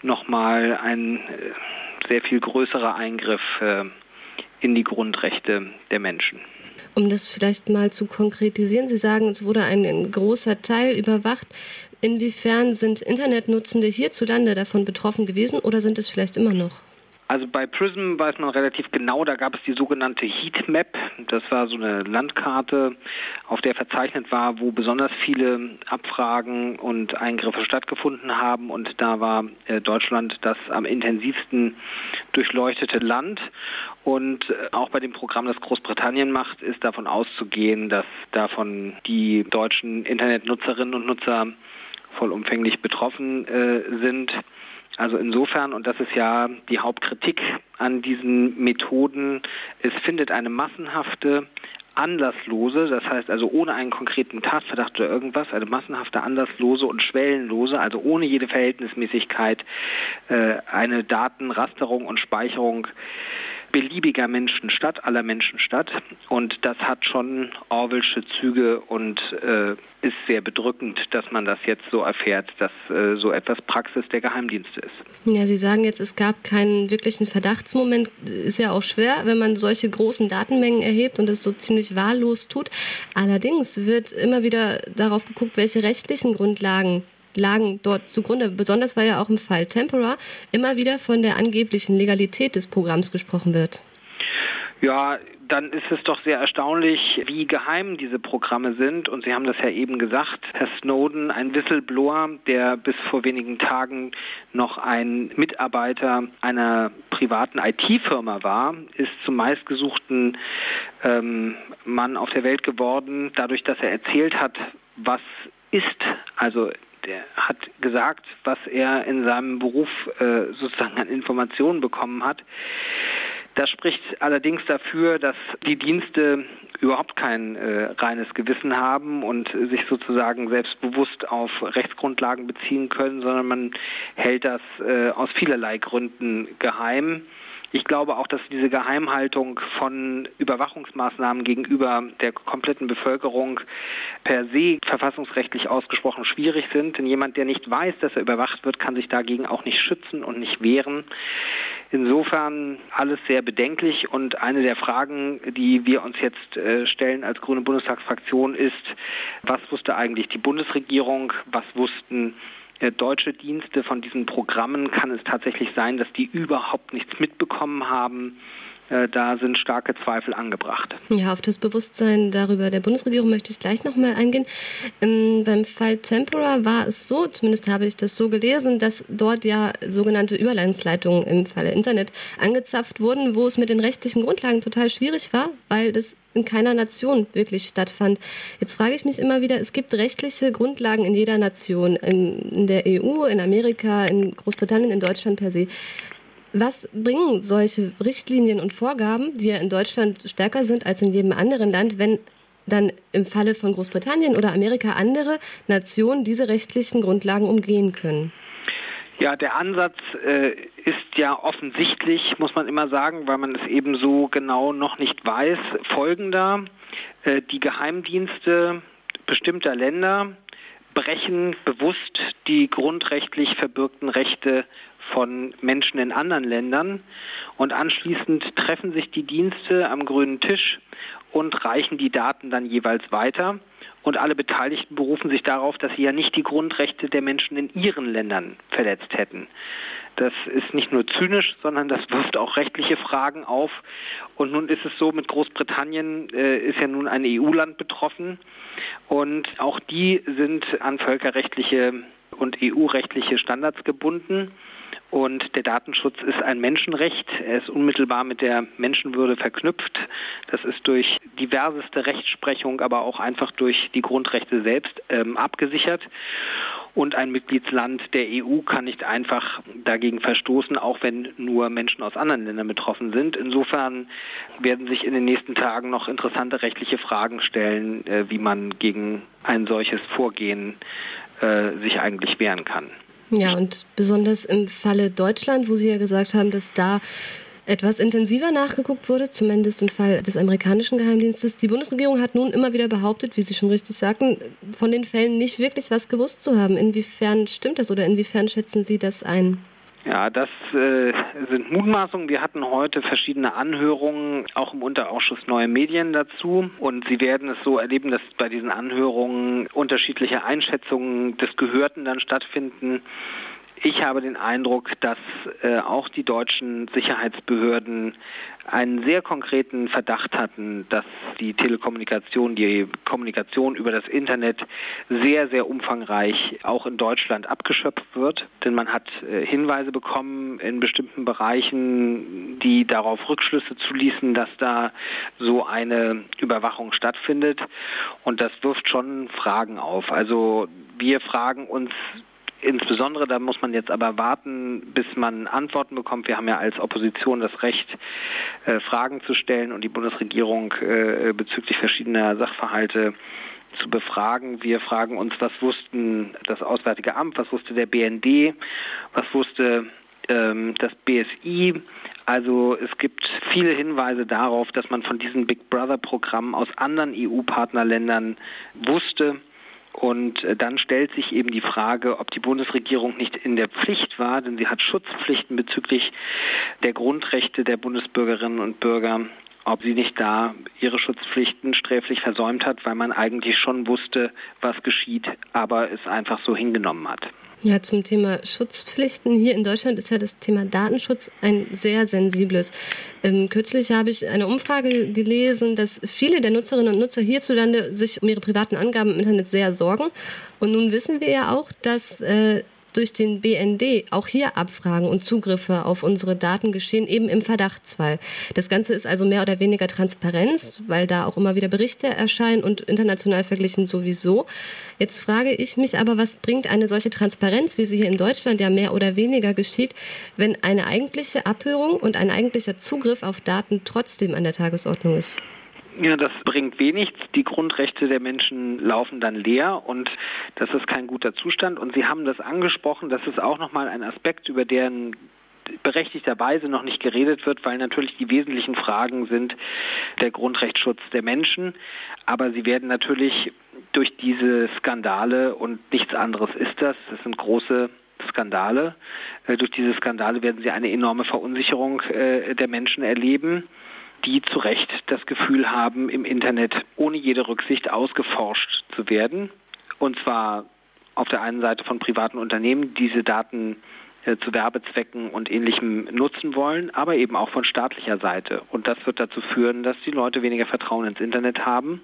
nochmal ein äh, sehr viel größerer Eingriff äh, in die Grundrechte der Menschen. Um das vielleicht mal zu konkretisieren, Sie sagen, es wurde ein, ein großer Teil überwacht. Inwiefern sind Internetnutzende hierzulande davon betroffen gewesen oder sind es vielleicht immer noch? Also bei Prism weiß man relativ genau, da gab es die sogenannte Heatmap. Das war so eine Landkarte, auf der verzeichnet war, wo besonders viele Abfragen und Eingriffe stattgefunden haben. Und da war äh, Deutschland das am intensivsten durchleuchtete Land. Und äh, auch bei dem Programm, das Großbritannien macht, ist davon auszugehen, dass davon die deutschen Internetnutzerinnen und Nutzer vollumfänglich betroffen äh, sind. Also insofern, und das ist ja die Hauptkritik an diesen Methoden, es findet eine massenhafte anlasslose, das heißt also ohne einen konkreten Tatverdacht oder irgendwas, eine massenhafte anlasslose und schwellenlose, also ohne jede Verhältnismäßigkeit, äh, eine Datenrasterung und Speicherung beliebiger Menschen statt, aller Menschen statt. Und das hat schon Orwellsche Züge und äh, ist sehr bedrückend, dass man das jetzt so erfährt, dass äh, so etwas Praxis der Geheimdienste ist. Ja, Sie sagen jetzt, es gab keinen wirklichen Verdachtsmoment. Ist ja auch schwer, wenn man solche großen Datenmengen erhebt und es so ziemlich wahllos tut. Allerdings wird immer wieder darauf geguckt, welche rechtlichen Grundlagen lagen dort zugrunde. Besonders weil ja auch im Fall Tempora immer wieder von der angeblichen Legalität des Programms gesprochen wird. Ja, dann ist es doch sehr erstaunlich, wie geheim diese Programme sind. Und Sie haben das ja eben gesagt, Herr Snowden, ein Whistleblower, der bis vor wenigen Tagen noch ein Mitarbeiter einer privaten IT-Firma war, ist zum meistgesuchten ähm, Mann auf der Welt geworden, dadurch, dass er erzählt hat, was ist. Also der hat gesagt, was er in seinem Beruf äh, sozusagen an Informationen bekommen hat. Das spricht allerdings dafür, dass die Dienste überhaupt kein äh, reines Gewissen haben und sich sozusagen selbstbewusst auf Rechtsgrundlagen beziehen können, sondern man hält das äh, aus vielerlei Gründen geheim. Ich glaube auch, dass diese Geheimhaltung von Überwachungsmaßnahmen gegenüber der kompletten Bevölkerung per se verfassungsrechtlich ausgesprochen schwierig sind. Denn jemand, der nicht weiß, dass er überwacht wird, kann sich dagegen auch nicht schützen und nicht wehren. Insofern alles sehr bedenklich und eine der Fragen, die wir uns jetzt äh, stellen als Grüne Bundestagsfraktion ist, was wusste eigentlich die Bundesregierung, was wussten deutsche Dienste von diesen Programmen? Kann es tatsächlich sein, dass die überhaupt nichts mitbekommen haben? Äh, da sind starke Zweifel angebracht. Ja, auf das Bewusstsein darüber der Bundesregierung möchte ich gleich nochmal eingehen. Ähm, beim Fall Tempora war es so, zumindest habe ich das so gelesen, dass dort ja sogenannte Überlandsleitungen im Falle Internet angezapft wurden, wo es mit den rechtlichen Grundlagen total schwierig war, weil das in keiner Nation wirklich stattfand. Jetzt frage ich mich immer wieder, es gibt rechtliche Grundlagen in jeder Nation, in der EU, in Amerika, in Großbritannien, in Deutschland per se. Was bringen solche Richtlinien und Vorgaben, die ja in Deutschland stärker sind als in jedem anderen Land, wenn dann im Falle von Großbritannien oder Amerika andere Nationen diese rechtlichen Grundlagen umgehen können? Ja, der Ansatz äh, ist ja offensichtlich, muss man immer sagen, weil man es eben so genau noch nicht weiß. Folgender, äh, die Geheimdienste bestimmter Länder brechen bewusst die grundrechtlich verbürgten Rechte von Menschen in anderen Ländern. Und anschließend treffen sich die Dienste am grünen Tisch und reichen die Daten dann jeweils weiter. Und alle Beteiligten berufen sich darauf, dass sie ja nicht die Grundrechte der Menschen in ihren Ländern verletzt hätten. Das ist nicht nur zynisch, sondern das wirft auch rechtliche Fragen auf. Und nun ist es so, mit Großbritannien äh, ist ja nun ein EU-Land betroffen. Und auch die sind an völkerrechtliche und EU-rechtliche Standards gebunden. Und der Datenschutz ist ein Menschenrecht. Er ist unmittelbar mit der Menschenwürde verknüpft. Das ist durch diverseste Rechtsprechung, aber auch einfach durch die Grundrechte selbst ähm, abgesichert. Und ein Mitgliedsland der EU kann nicht einfach dagegen verstoßen, auch wenn nur Menschen aus anderen Ländern betroffen sind. Insofern werden sich in den nächsten Tagen noch interessante rechtliche Fragen stellen, äh, wie man gegen ein solches Vorgehen äh, sich eigentlich wehren kann. Ja, und besonders im Falle Deutschland, wo Sie ja gesagt haben, dass da etwas intensiver nachgeguckt wurde, zumindest im Fall des amerikanischen Geheimdienstes. Die Bundesregierung hat nun immer wieder behauptet, wie Sie schon richtig sagten, von den Fällen nicht wirklich was gewusst zu haben. Inwiefern stimmt das oder inwiefern schätzen Sie das ein? Ja, das äh, sind Mutmaßungen. Wir hatten heute verschiedene Anhörungen, auch im Unterausschuss Neue Medien dazu. Und Sie werden es so erleben, dass bei diesen Anhörungen unterschiedliche Einschätzungen des Gehörten dann stattfinden. Ich habe den Eindruck, dass äh, auch die deutschen Sicherheitsbehörden einen sehr konkreten Verdacht hatten, dass die Telekommunikation, die Kommunikation über das Internet sehr, sehr umfangreich auch in Deutschland abgeschöpft wird. Denn man hat äh, Hinweise bekommen in bestimmten Bereichen, die darauf Rückschlüsse zuließen, dass da so eine Überwachung stattfindet. Und das wirft schon Fragen auf. Also wir fragen uns, Insbesondere, da muss man jetzt aber warten, bis man Antworten bekommt. Wir haben ja als Opposition das Recht, äh, Fragen zu stellen und die Bundesregierung äh, bezüglich verschiedener Sachverhalte zu befragen. Wir fragen uns, was wussten das Auswärtige Amt, was wusste der BND, was wusste ähm, das BSI. Also es gibt viele Hinweise darauf, dass man von diesen Big Brother-Programmen aus anderen EU-Partnerländern wusste und äh, dann stellt sich eben die Frage, ob die Bundesregierung nicht in der Pflicht war, denn sie hat Schutzpflichten bezüglich der Grundrechte der Bundesbürgerinnen und Bürger, ob sie nicht da ihre Schutzpflichten sträflich versäumt hat, weil man eigentlich schon wusste, was geschieht, aber es einfach so hingenommen hat. Ja, zum Thema Schutzpflichten. Hier in Deutschland ist ja das Thema Datenschutz ein sehr sensibles. Ähm, kürzlich habe ich eine Umfrage gelesen, dass viele der Nutzerinnen und Nutzer hierzulande sich um ihre privaten Angaben im Internet sehr sorgen. Und nun wissen wir ja auch, dass äh, durch den BND auch hier Abfragen und Zugriffe auf unsere Daten geschehen, eben im Verdachtsfall. Das Ganze ist also mehr oder weniger Transparenz, weil da auch immer wieder Berichte erscheinen und international verglichen sowieso. Jetzt frage ich mich aber, was bringt eine solche Transparenz, wie sie hier in Deutschland ja mehr oder weniger geschieht, wenn eine eigentliche Abhörung und ein eigentlicher Zugriff auf Daten trotzdem an der Tagesordnung ist? Ja, das bringt wenig. Die Grundrechte der Menschen laufen dann leer und das ist kein guter Zustand. Und Sie haben das angesprochen, das ist auch nochmal ein Aspekt, über den berechtigterweise noch nicht geredet wird, weil natürlich die wesentlichen Fragen sind der Grundrechtsschutz der Menschen. Aber sie werden natürlich durch diese Skandale und nichts anderes ist das, das sind große Skandale. Äh, durch diese Skandale werden sie eine enorme Verunsicherung äh, der Menschen erleben die zu Recht das Gefühl haben, im Internet ohne jede Rücksicht ausgeforscht zu werden. Und zwar auf der einen Seite von privaten Unternehmen, die diese Daten äh, zu Werbezwecken und ähnlichem nutzen wollen, aber eben auch von staatlicher Seite. Und das wird dazu führen, dass die Leute weniger Vertrauen ins Internet haben.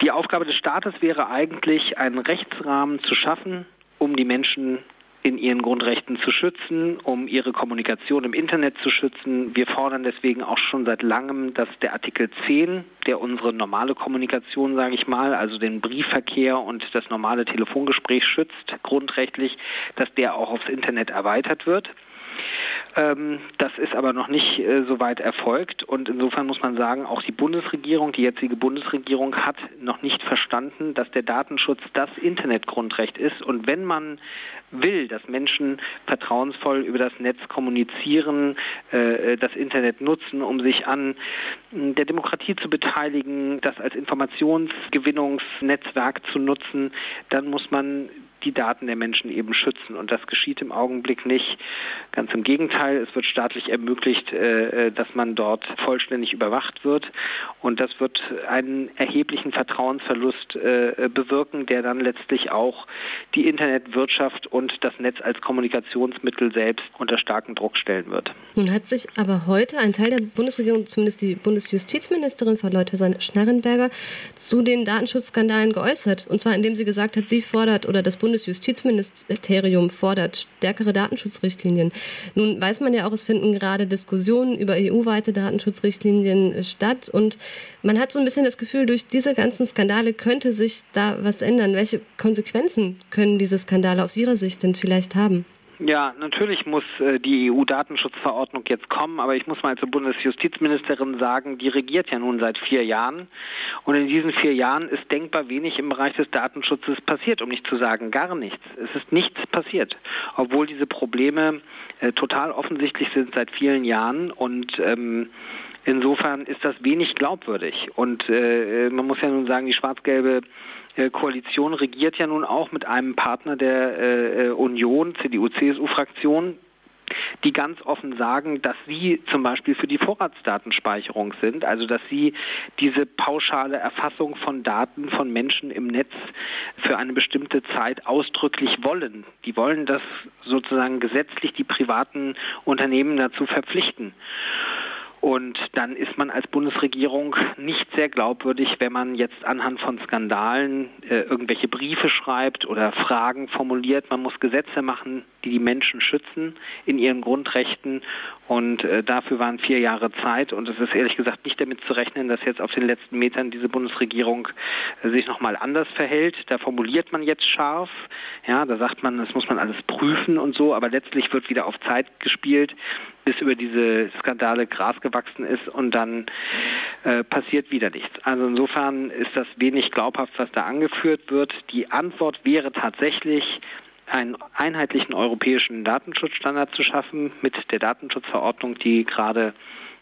Die Aufgabe des Staates wäre eigentlich, einen Rechtsrahmen zu schaffen, um die Menschen in ihren Grundrechten zu schützen, um ihre Kommunikation im Internet zu schützen. Wir fordern deswegen auch schon seit langem, dass der Artikel 10, der unsere normale Kommunikation, sage ich mal, also den Briefverkehr und das normale Telefongespräch schützt, grundrechtlich, dass der auch aufs Internet erweitert wird. Ähm, das ist aber noch nicht äh, so weit erfolgt. Und insofern muss man sagen, auch die Bundesregierung, die jetzige Bundesregierung hat noch nicht verstanden, dass der Datenschutz das Internetgrundrecht ist. Und wenn man will, dass Menschen vertrauensvoll über das Netz kommunizieren, äh, das Internet nutzen, um sich an der Demokratie zu beteiligen, das als Informationsgewinnungsnetzwerk zu nutzen, dann muss man die Daten der Menschen eben schützen. Und das geschieht im Augenblick nicht. Ganz im Gegenteil, es wird staatlich ermöglicht, äh, äh, dass man dort vollständig überwacht wird. Und das wird einen erheblichen Vertrauensverlust äh, bewirken, der dann letztlich auch die Internetwirtschaft und das Netz als Kommunikationsmittel selbst unter starken Druck stellen wird. Nun hat sich aber heute ein Teil der Bundesregierung, zumindest die Bundesjustizministerin Frau Leuthäuser-Schnarrenberger, zu den Datenschutzskandalen geäußert. Und zwar indem sie gesagt hat, sie fordert oder das Bundes Bundesjustizministerium fordert stärkere Datenschutzrichtlinien. Nun weiß man ja auch, es finden gerade Diskussionen über EU-weite Datenschutzrichtlinien statt und man hat so ein bisschen das Gefühl, durch diese ganzen Skandale könnte sich da was ändern. Welche Konsequenzen können diese Skandale aus Ihrer Sicht denn vielleicht haben? Ja, natürlich muss äh, die EU-Datenschutzverordnung jetzt kommen, aber ich muss mal zur Bundesjustizministerin sagen, die regiert ja nun seit vier Jahren und in diesen vier Jahren ist denkbar wenig im Bereich des Datenschutzes passiert, um nicht zu sagen gar nichts. Es ist nichts passiert, obwohl diese Probleme äh, total offensichtlich sind seit vielen Jahren und ähm, Insofern ist das wenig glaubwürdig. Und äh, man muss ja nun sagen, die schwarz-gelbe äh, Koalition regiert ja nun auch mit einem Partner der äh, äh Union, CDU-CSU-Fraktion, die ganz offen sagen, dass sie zum Beispiel für die Vorratsdatenspeicherung sind, also dass sie diese pauschale Erfassung von Daten von Menschen im Netz für eine bestimmte Zeit ausdrücklich wollen. Die wollen das sozusagen gesetzlich die privaten Unternehmen dazu verpflichten. Und dann ist man als Bundesregierung nicht sehr glaubwürdig, wenn man jetzt anhand von Skandalen äh, irgendwelche Briefe schreibt oder Fragen formuliert. Man muss Gesetze machen, die die Menschen schützen in ihren Grundrechten. Und äh, dafür waren vier Jahre Zeit. Und es ist ehrlich gesagt nicht damit zu rechnen, dass jetzt auf den letzten Metern diese Bundesregierung äh, sich nochmal anders verhält. Da formuliert man jetzt scharf. Ja, da sagt man, das muss man alles prüfen und so. Aber letztlich wird wieder auf Zeit gespielt bis über diese Skandale Gras gewachsen ist und dann äh, passiert wieder nichts. Also insofern ist das wenig glaubhaft, was da angeführt wird. Die Antwort wäre tatsächlich, einen einheitlichen europäischen Datenschutzstandard zu schaffen mit der Datenschutzverordnung, die gerade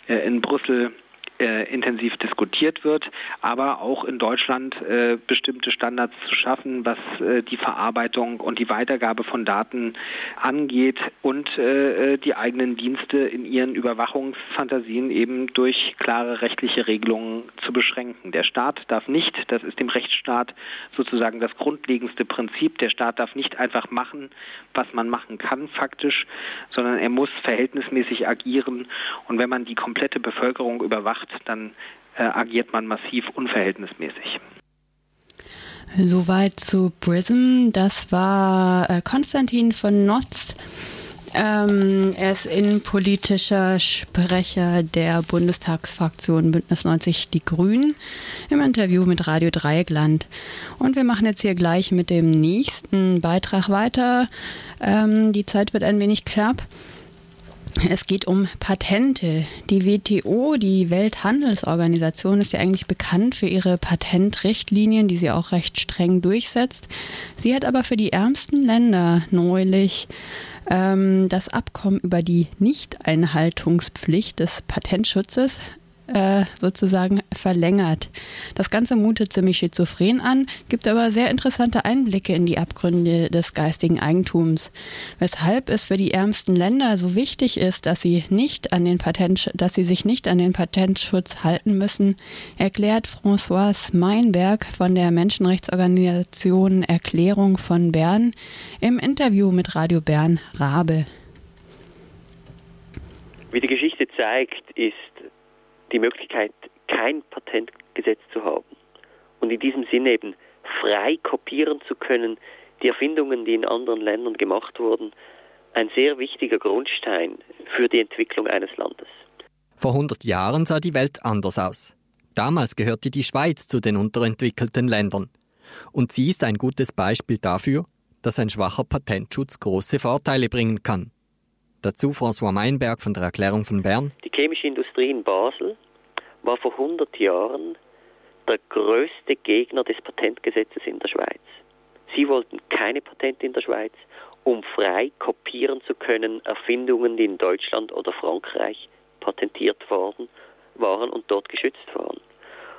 äh, in Brüssel äh, intensiv diskutiert wird, aber auch in Deutschland äh, bestimmte Standards zu schaffen, was äh, die Verarbeitung und die Weitergabe von Daten angeht und äh, die eigenen Dienste in ihren Überwachungsfantasien eben durch klare rechtliche Regelungen zu beschränken. Der Staat darf nicht, das ist dem Rechtsstaat sozusagen das grundlegendste Prinzip, der Staat darf nicht einfach machen, was man machen kann faktisch, sondern er muss verhältnismäßig agieren und wenn man die komplette Bevölkerung überwacht, macht, dann äh, agiert man massiv unverhältnismäßig. Soweit zu Prism. Das war äh, Konstantin von Notz. Ähm, er ist innenpolitischer Sprecher der Bundestagsfraktion Bündnis 90 Die Grünen im Interview mit Radio Dreieckland. Und wir machen jetzt hier gleich mit dem nächsten Beitrag weiter. Ähm, die Zeit wird ein wenig knapp. Es geht um Patente. Die WTO, die Welthandelsorganisation, ist ja eigentlich bekannt für ihre Patentrichtlinien, die sie auch recht streng durchsetzt. Sie hat aber für die ärmsten Länder neulich ähm, das Abkommen über die Nichteinhaltungspflicht des Patentschutzes äh, sozusagen verlängert. Das Ganze mutet ziemlich schizophren an, gibt aber sehr interessante Einblicke in die Abgründe des geistigen Eigentums. Weshalb es für die ärmsten Länder so wichtig ist, dass sie nicht an den Patent, dass sie sich nicht an den Patentschutz halten müssen, erklärt François Meinberg von der Menschenrechtsorganisation Erklärung von Bern im Interview mit Radio Bern Rabe. Wie die Geschichte zeigt, ist die Möglichkeit, kein Patentgesetz zu haben und in diesem Sinne eben frei kopieren zu können, die Erfindungen, die in anderen Ländern gemacht wurden, ein sehr wichtiger Grundstein für die Entwicklung eines Landes. Vor 100 Jahren sah die Welt anders aus. Damals gehörte die Schweiz zu den unterentwickelten Ländern. Und sie ist ein gutes Beispiel dafür, dass ein schwacher Patentschutz große Vorteile bringen kann. Dazu François Meinberg von der Erklärung von Bern. Die chemische Industrie in Basel war vor 100 Jahren der größte Gegner des Patentgesetzes in der Schweiz. Sie wollten keine Patente in der Schweiz, um frei kopieren zu können Erfindungen, die in Deutschland oder Frankreich patentiert worden waren und dort geschützt waren.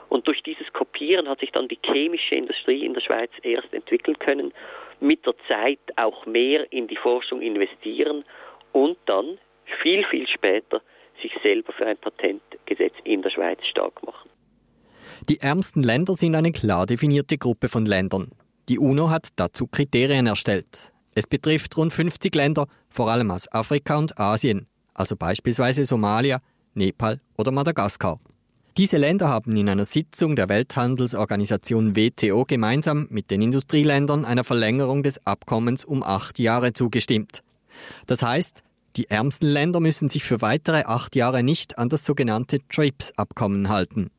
Und durch dieses Kopieren hat sich dann die chemische Industrie in der Schweiz erst entwickeln können, mit der Zeit auch mehr in die Forschung investieren und dann viel, viel später sich selber für ein Patentgesetz in der Schweiz stark machen. Die ärmsten Länder sind eine klar definierte Gruppe von Ländern. Die UNO hat dazu Kriterien erstellt. Es betrifft rund 50 Länder, vor allem aus Afrika und Asien, also beispielsweise Somalia, Nepal oder Madagaskar. Diese Länder haben in einer Sitzung der Welthandelsorganisation WTO gemeinsam mit den Industrieländern einer Verlängerung des Abkommens um acht Jahre zugestimmt. Das heißt, die ärmsten Länder müssen sich für weitere acht Jahre nicht an das sogenannte TRIPS-Abkommen halten.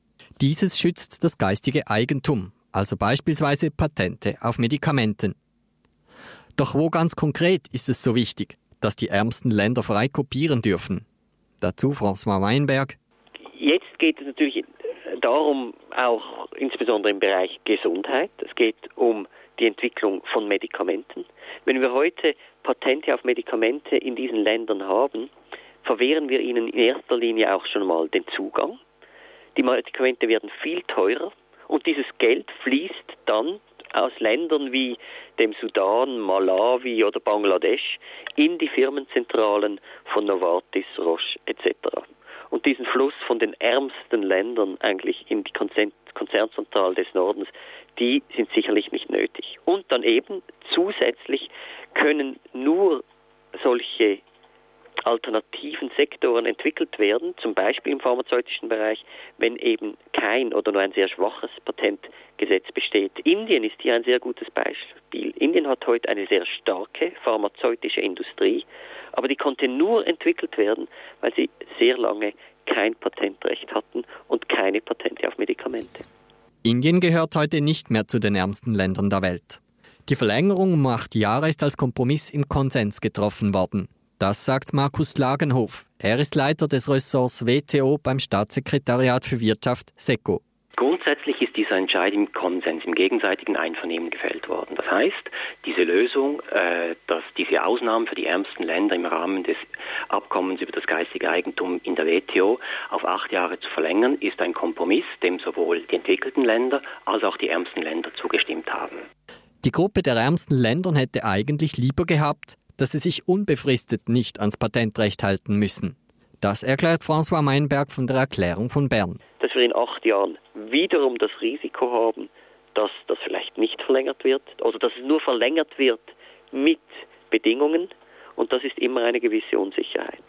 Dieses schützt das geistige Eigentum, also beispielsweise Patente auf Medikamenten. Doch wo ganz konkret ist es so wichtig, dass die ärmsten Länder frei kopieren dürfen? Dazu François Weinberg. Jetzt geht es natürlich darum, auch insbesondere im Bereich Gesundheit. Es geht um die Entwicklung von Medikamenten. Wenn wir heute Patente auf Medikamente in diesen Ländern haben, verwehren wir ihnen in erster Linie auch schon mal den Zugang. Die Medikamente werden viel teurer und dieses Geld fließt dann aus Ländern wie dem Sudan, Malawi oder Bangladesch in die Firmenzentralen von Novartis, Roche etc. Und diesen Fluss von den ärmsten Ländern eigentlich in die Konzernzentrale des Nordens, die sind sicherlich nicht nötig. Und dann eben zusätzlich können nur solche alternativen Sektoren entwickelt werden, zum Beispiel im pharmazeutischen Bereich, wenn eben kein oder nur ein sehr schwaches Patentgesetz besteht. Indien ist hier ein sehr gutes Beispiel. Indien hat heute eine sehr starke pharmazeutische Industrie, aber die konnte nur entwickelt werden, weil sie sehr lange kein Patentrecht hatten und keine Patente auf Medikamente. Indien gehört heute nicht mehr zu den ärmsten Ländern der Welt. Die Verlängerung um acht Jahre ist als Kompromiss im Konsens getroffen worden. Das sagt Markus Lagenhof. Er ist Leiter des Ressorts WTO beim Staatssekretariat für Wirtschaft SECO. Grund Grundsätzlich ist dieser Entscheid im Konsens, im gegenseitigen Einvernehmen gefällt worden. Das heißt, diese Lösung, äh, dass diese Ausnahmen für die ärmsten Länder im Rahmen des Abkommens über das geistige Eigentum in der WTO auf acht Jahre zu verlängern, ist ein Kompromiss, dem sowohl die entwickelten Länder als auch die ärmsten Länder zugestimmt haben. Die Gruppe der ärmsten Länder hätte eigentlich lieber gehabt, dass sie sich unbefristet nicht ans Patentrecht halten müssen. Das erklärt François Meinberg von der Erklärung von Bern. Dass wir in acht Jahren wiederum das Risiko haben, dass das vielleicht nicht verlängert wird oder dass es nur verlängert wird mit Bedingungen und das ist immer eine gewisse Unsicherheit.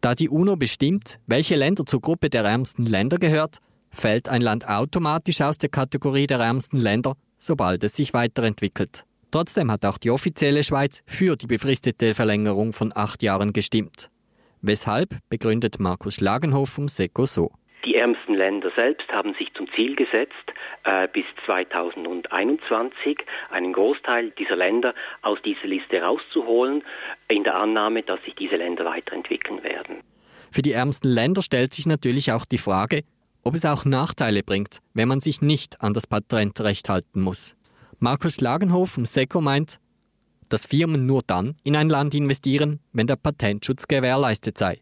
Da die UNO bestimmt, welche Länder zur Gruppe der ärmsten Länder gehört, fällt ein Land automatisch aus der Kategorie der ärmsten Länder, sobald es sich weiterentwickelt. Trotzdem hat auch die offizielle Schweiz für die befristete Verlängerung von acht Jahren gestimmt. Weshalb begründet Markus Schlagenhof vom SECO so. Die ärmsten Länder selbst haben sich zum Ziel gesetzt, äh, bis 2021 einen Großteil dieser Länder aus dieser Liste rauszuholen, in der Annahme, dass sich diese Länder weiterentwickeln werden. Für die ärmsten Länder stellt sich natürlich auch die Frage, ob es auch Nachteile bringt, wenn man sich nicht an das Patentrecht halten muss. Markus Schlagenhof vom SECO meint, dass Firmen nur dann in ein Land investieren, wenn der Patentschutz gewährleistet sei.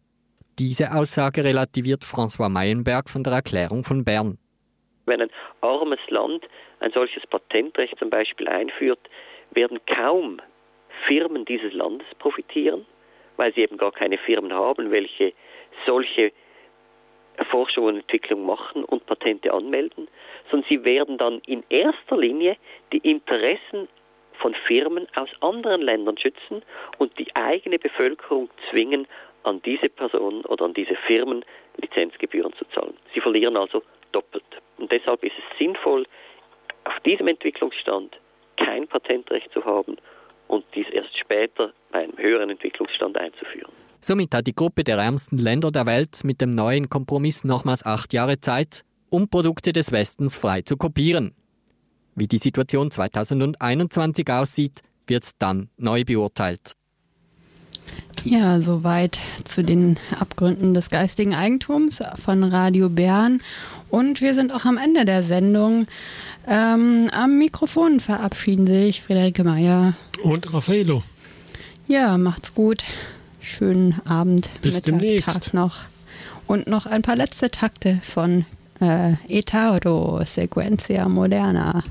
Diese Aussage relativiert François Meyenberg von der Erklärung von Bern. Wenn ein armes Land ein solches Patentrecht zum Beispiel einführt, werden kaum Firmen dieses Landes profitieren, weil sie eben gar keine Firmen haben, welche solche Forschung und Entwicklung machen und Patente anmelden, sondern sie werden dann in erster Linie die Interessen von Firmen aus anderen Ländern schützen und die eigene Bevölkerung zwingen, an diese Personen oder an diese Firmen Lizenzgebühren zu zahlen. Sie verlieren also doppelt. Und deshalb ist es sinnvoll, auf diesem Entwicklungsstand kein Patentrecht zu haben und dies erst später bei einem höheren Entwicklungsstand einzuführen. Somit hat die Gruppe der ärmsten Länder der Welt mit dem neuen Kompromiss nochmals acht Jahre Zeit, um Produkte des Westens frei zu kopieren. Wie die Situation 2021 aussieht, wird dann neu beurteilt. Ja, soweit zu den Abgründen des geistigen Eigentums von Radio Bern. Und wir sind auch am Ende der Sendung. Ähm, am Mikrofon verabschieden sich Friederike Meyer und Raffaello. Ja, macht's gut. Schönen Abend, Bis Mittag, demnächst. Tag noch. Und noch ein paar letzte Takte von äh, Etaro Sequencia Moderna.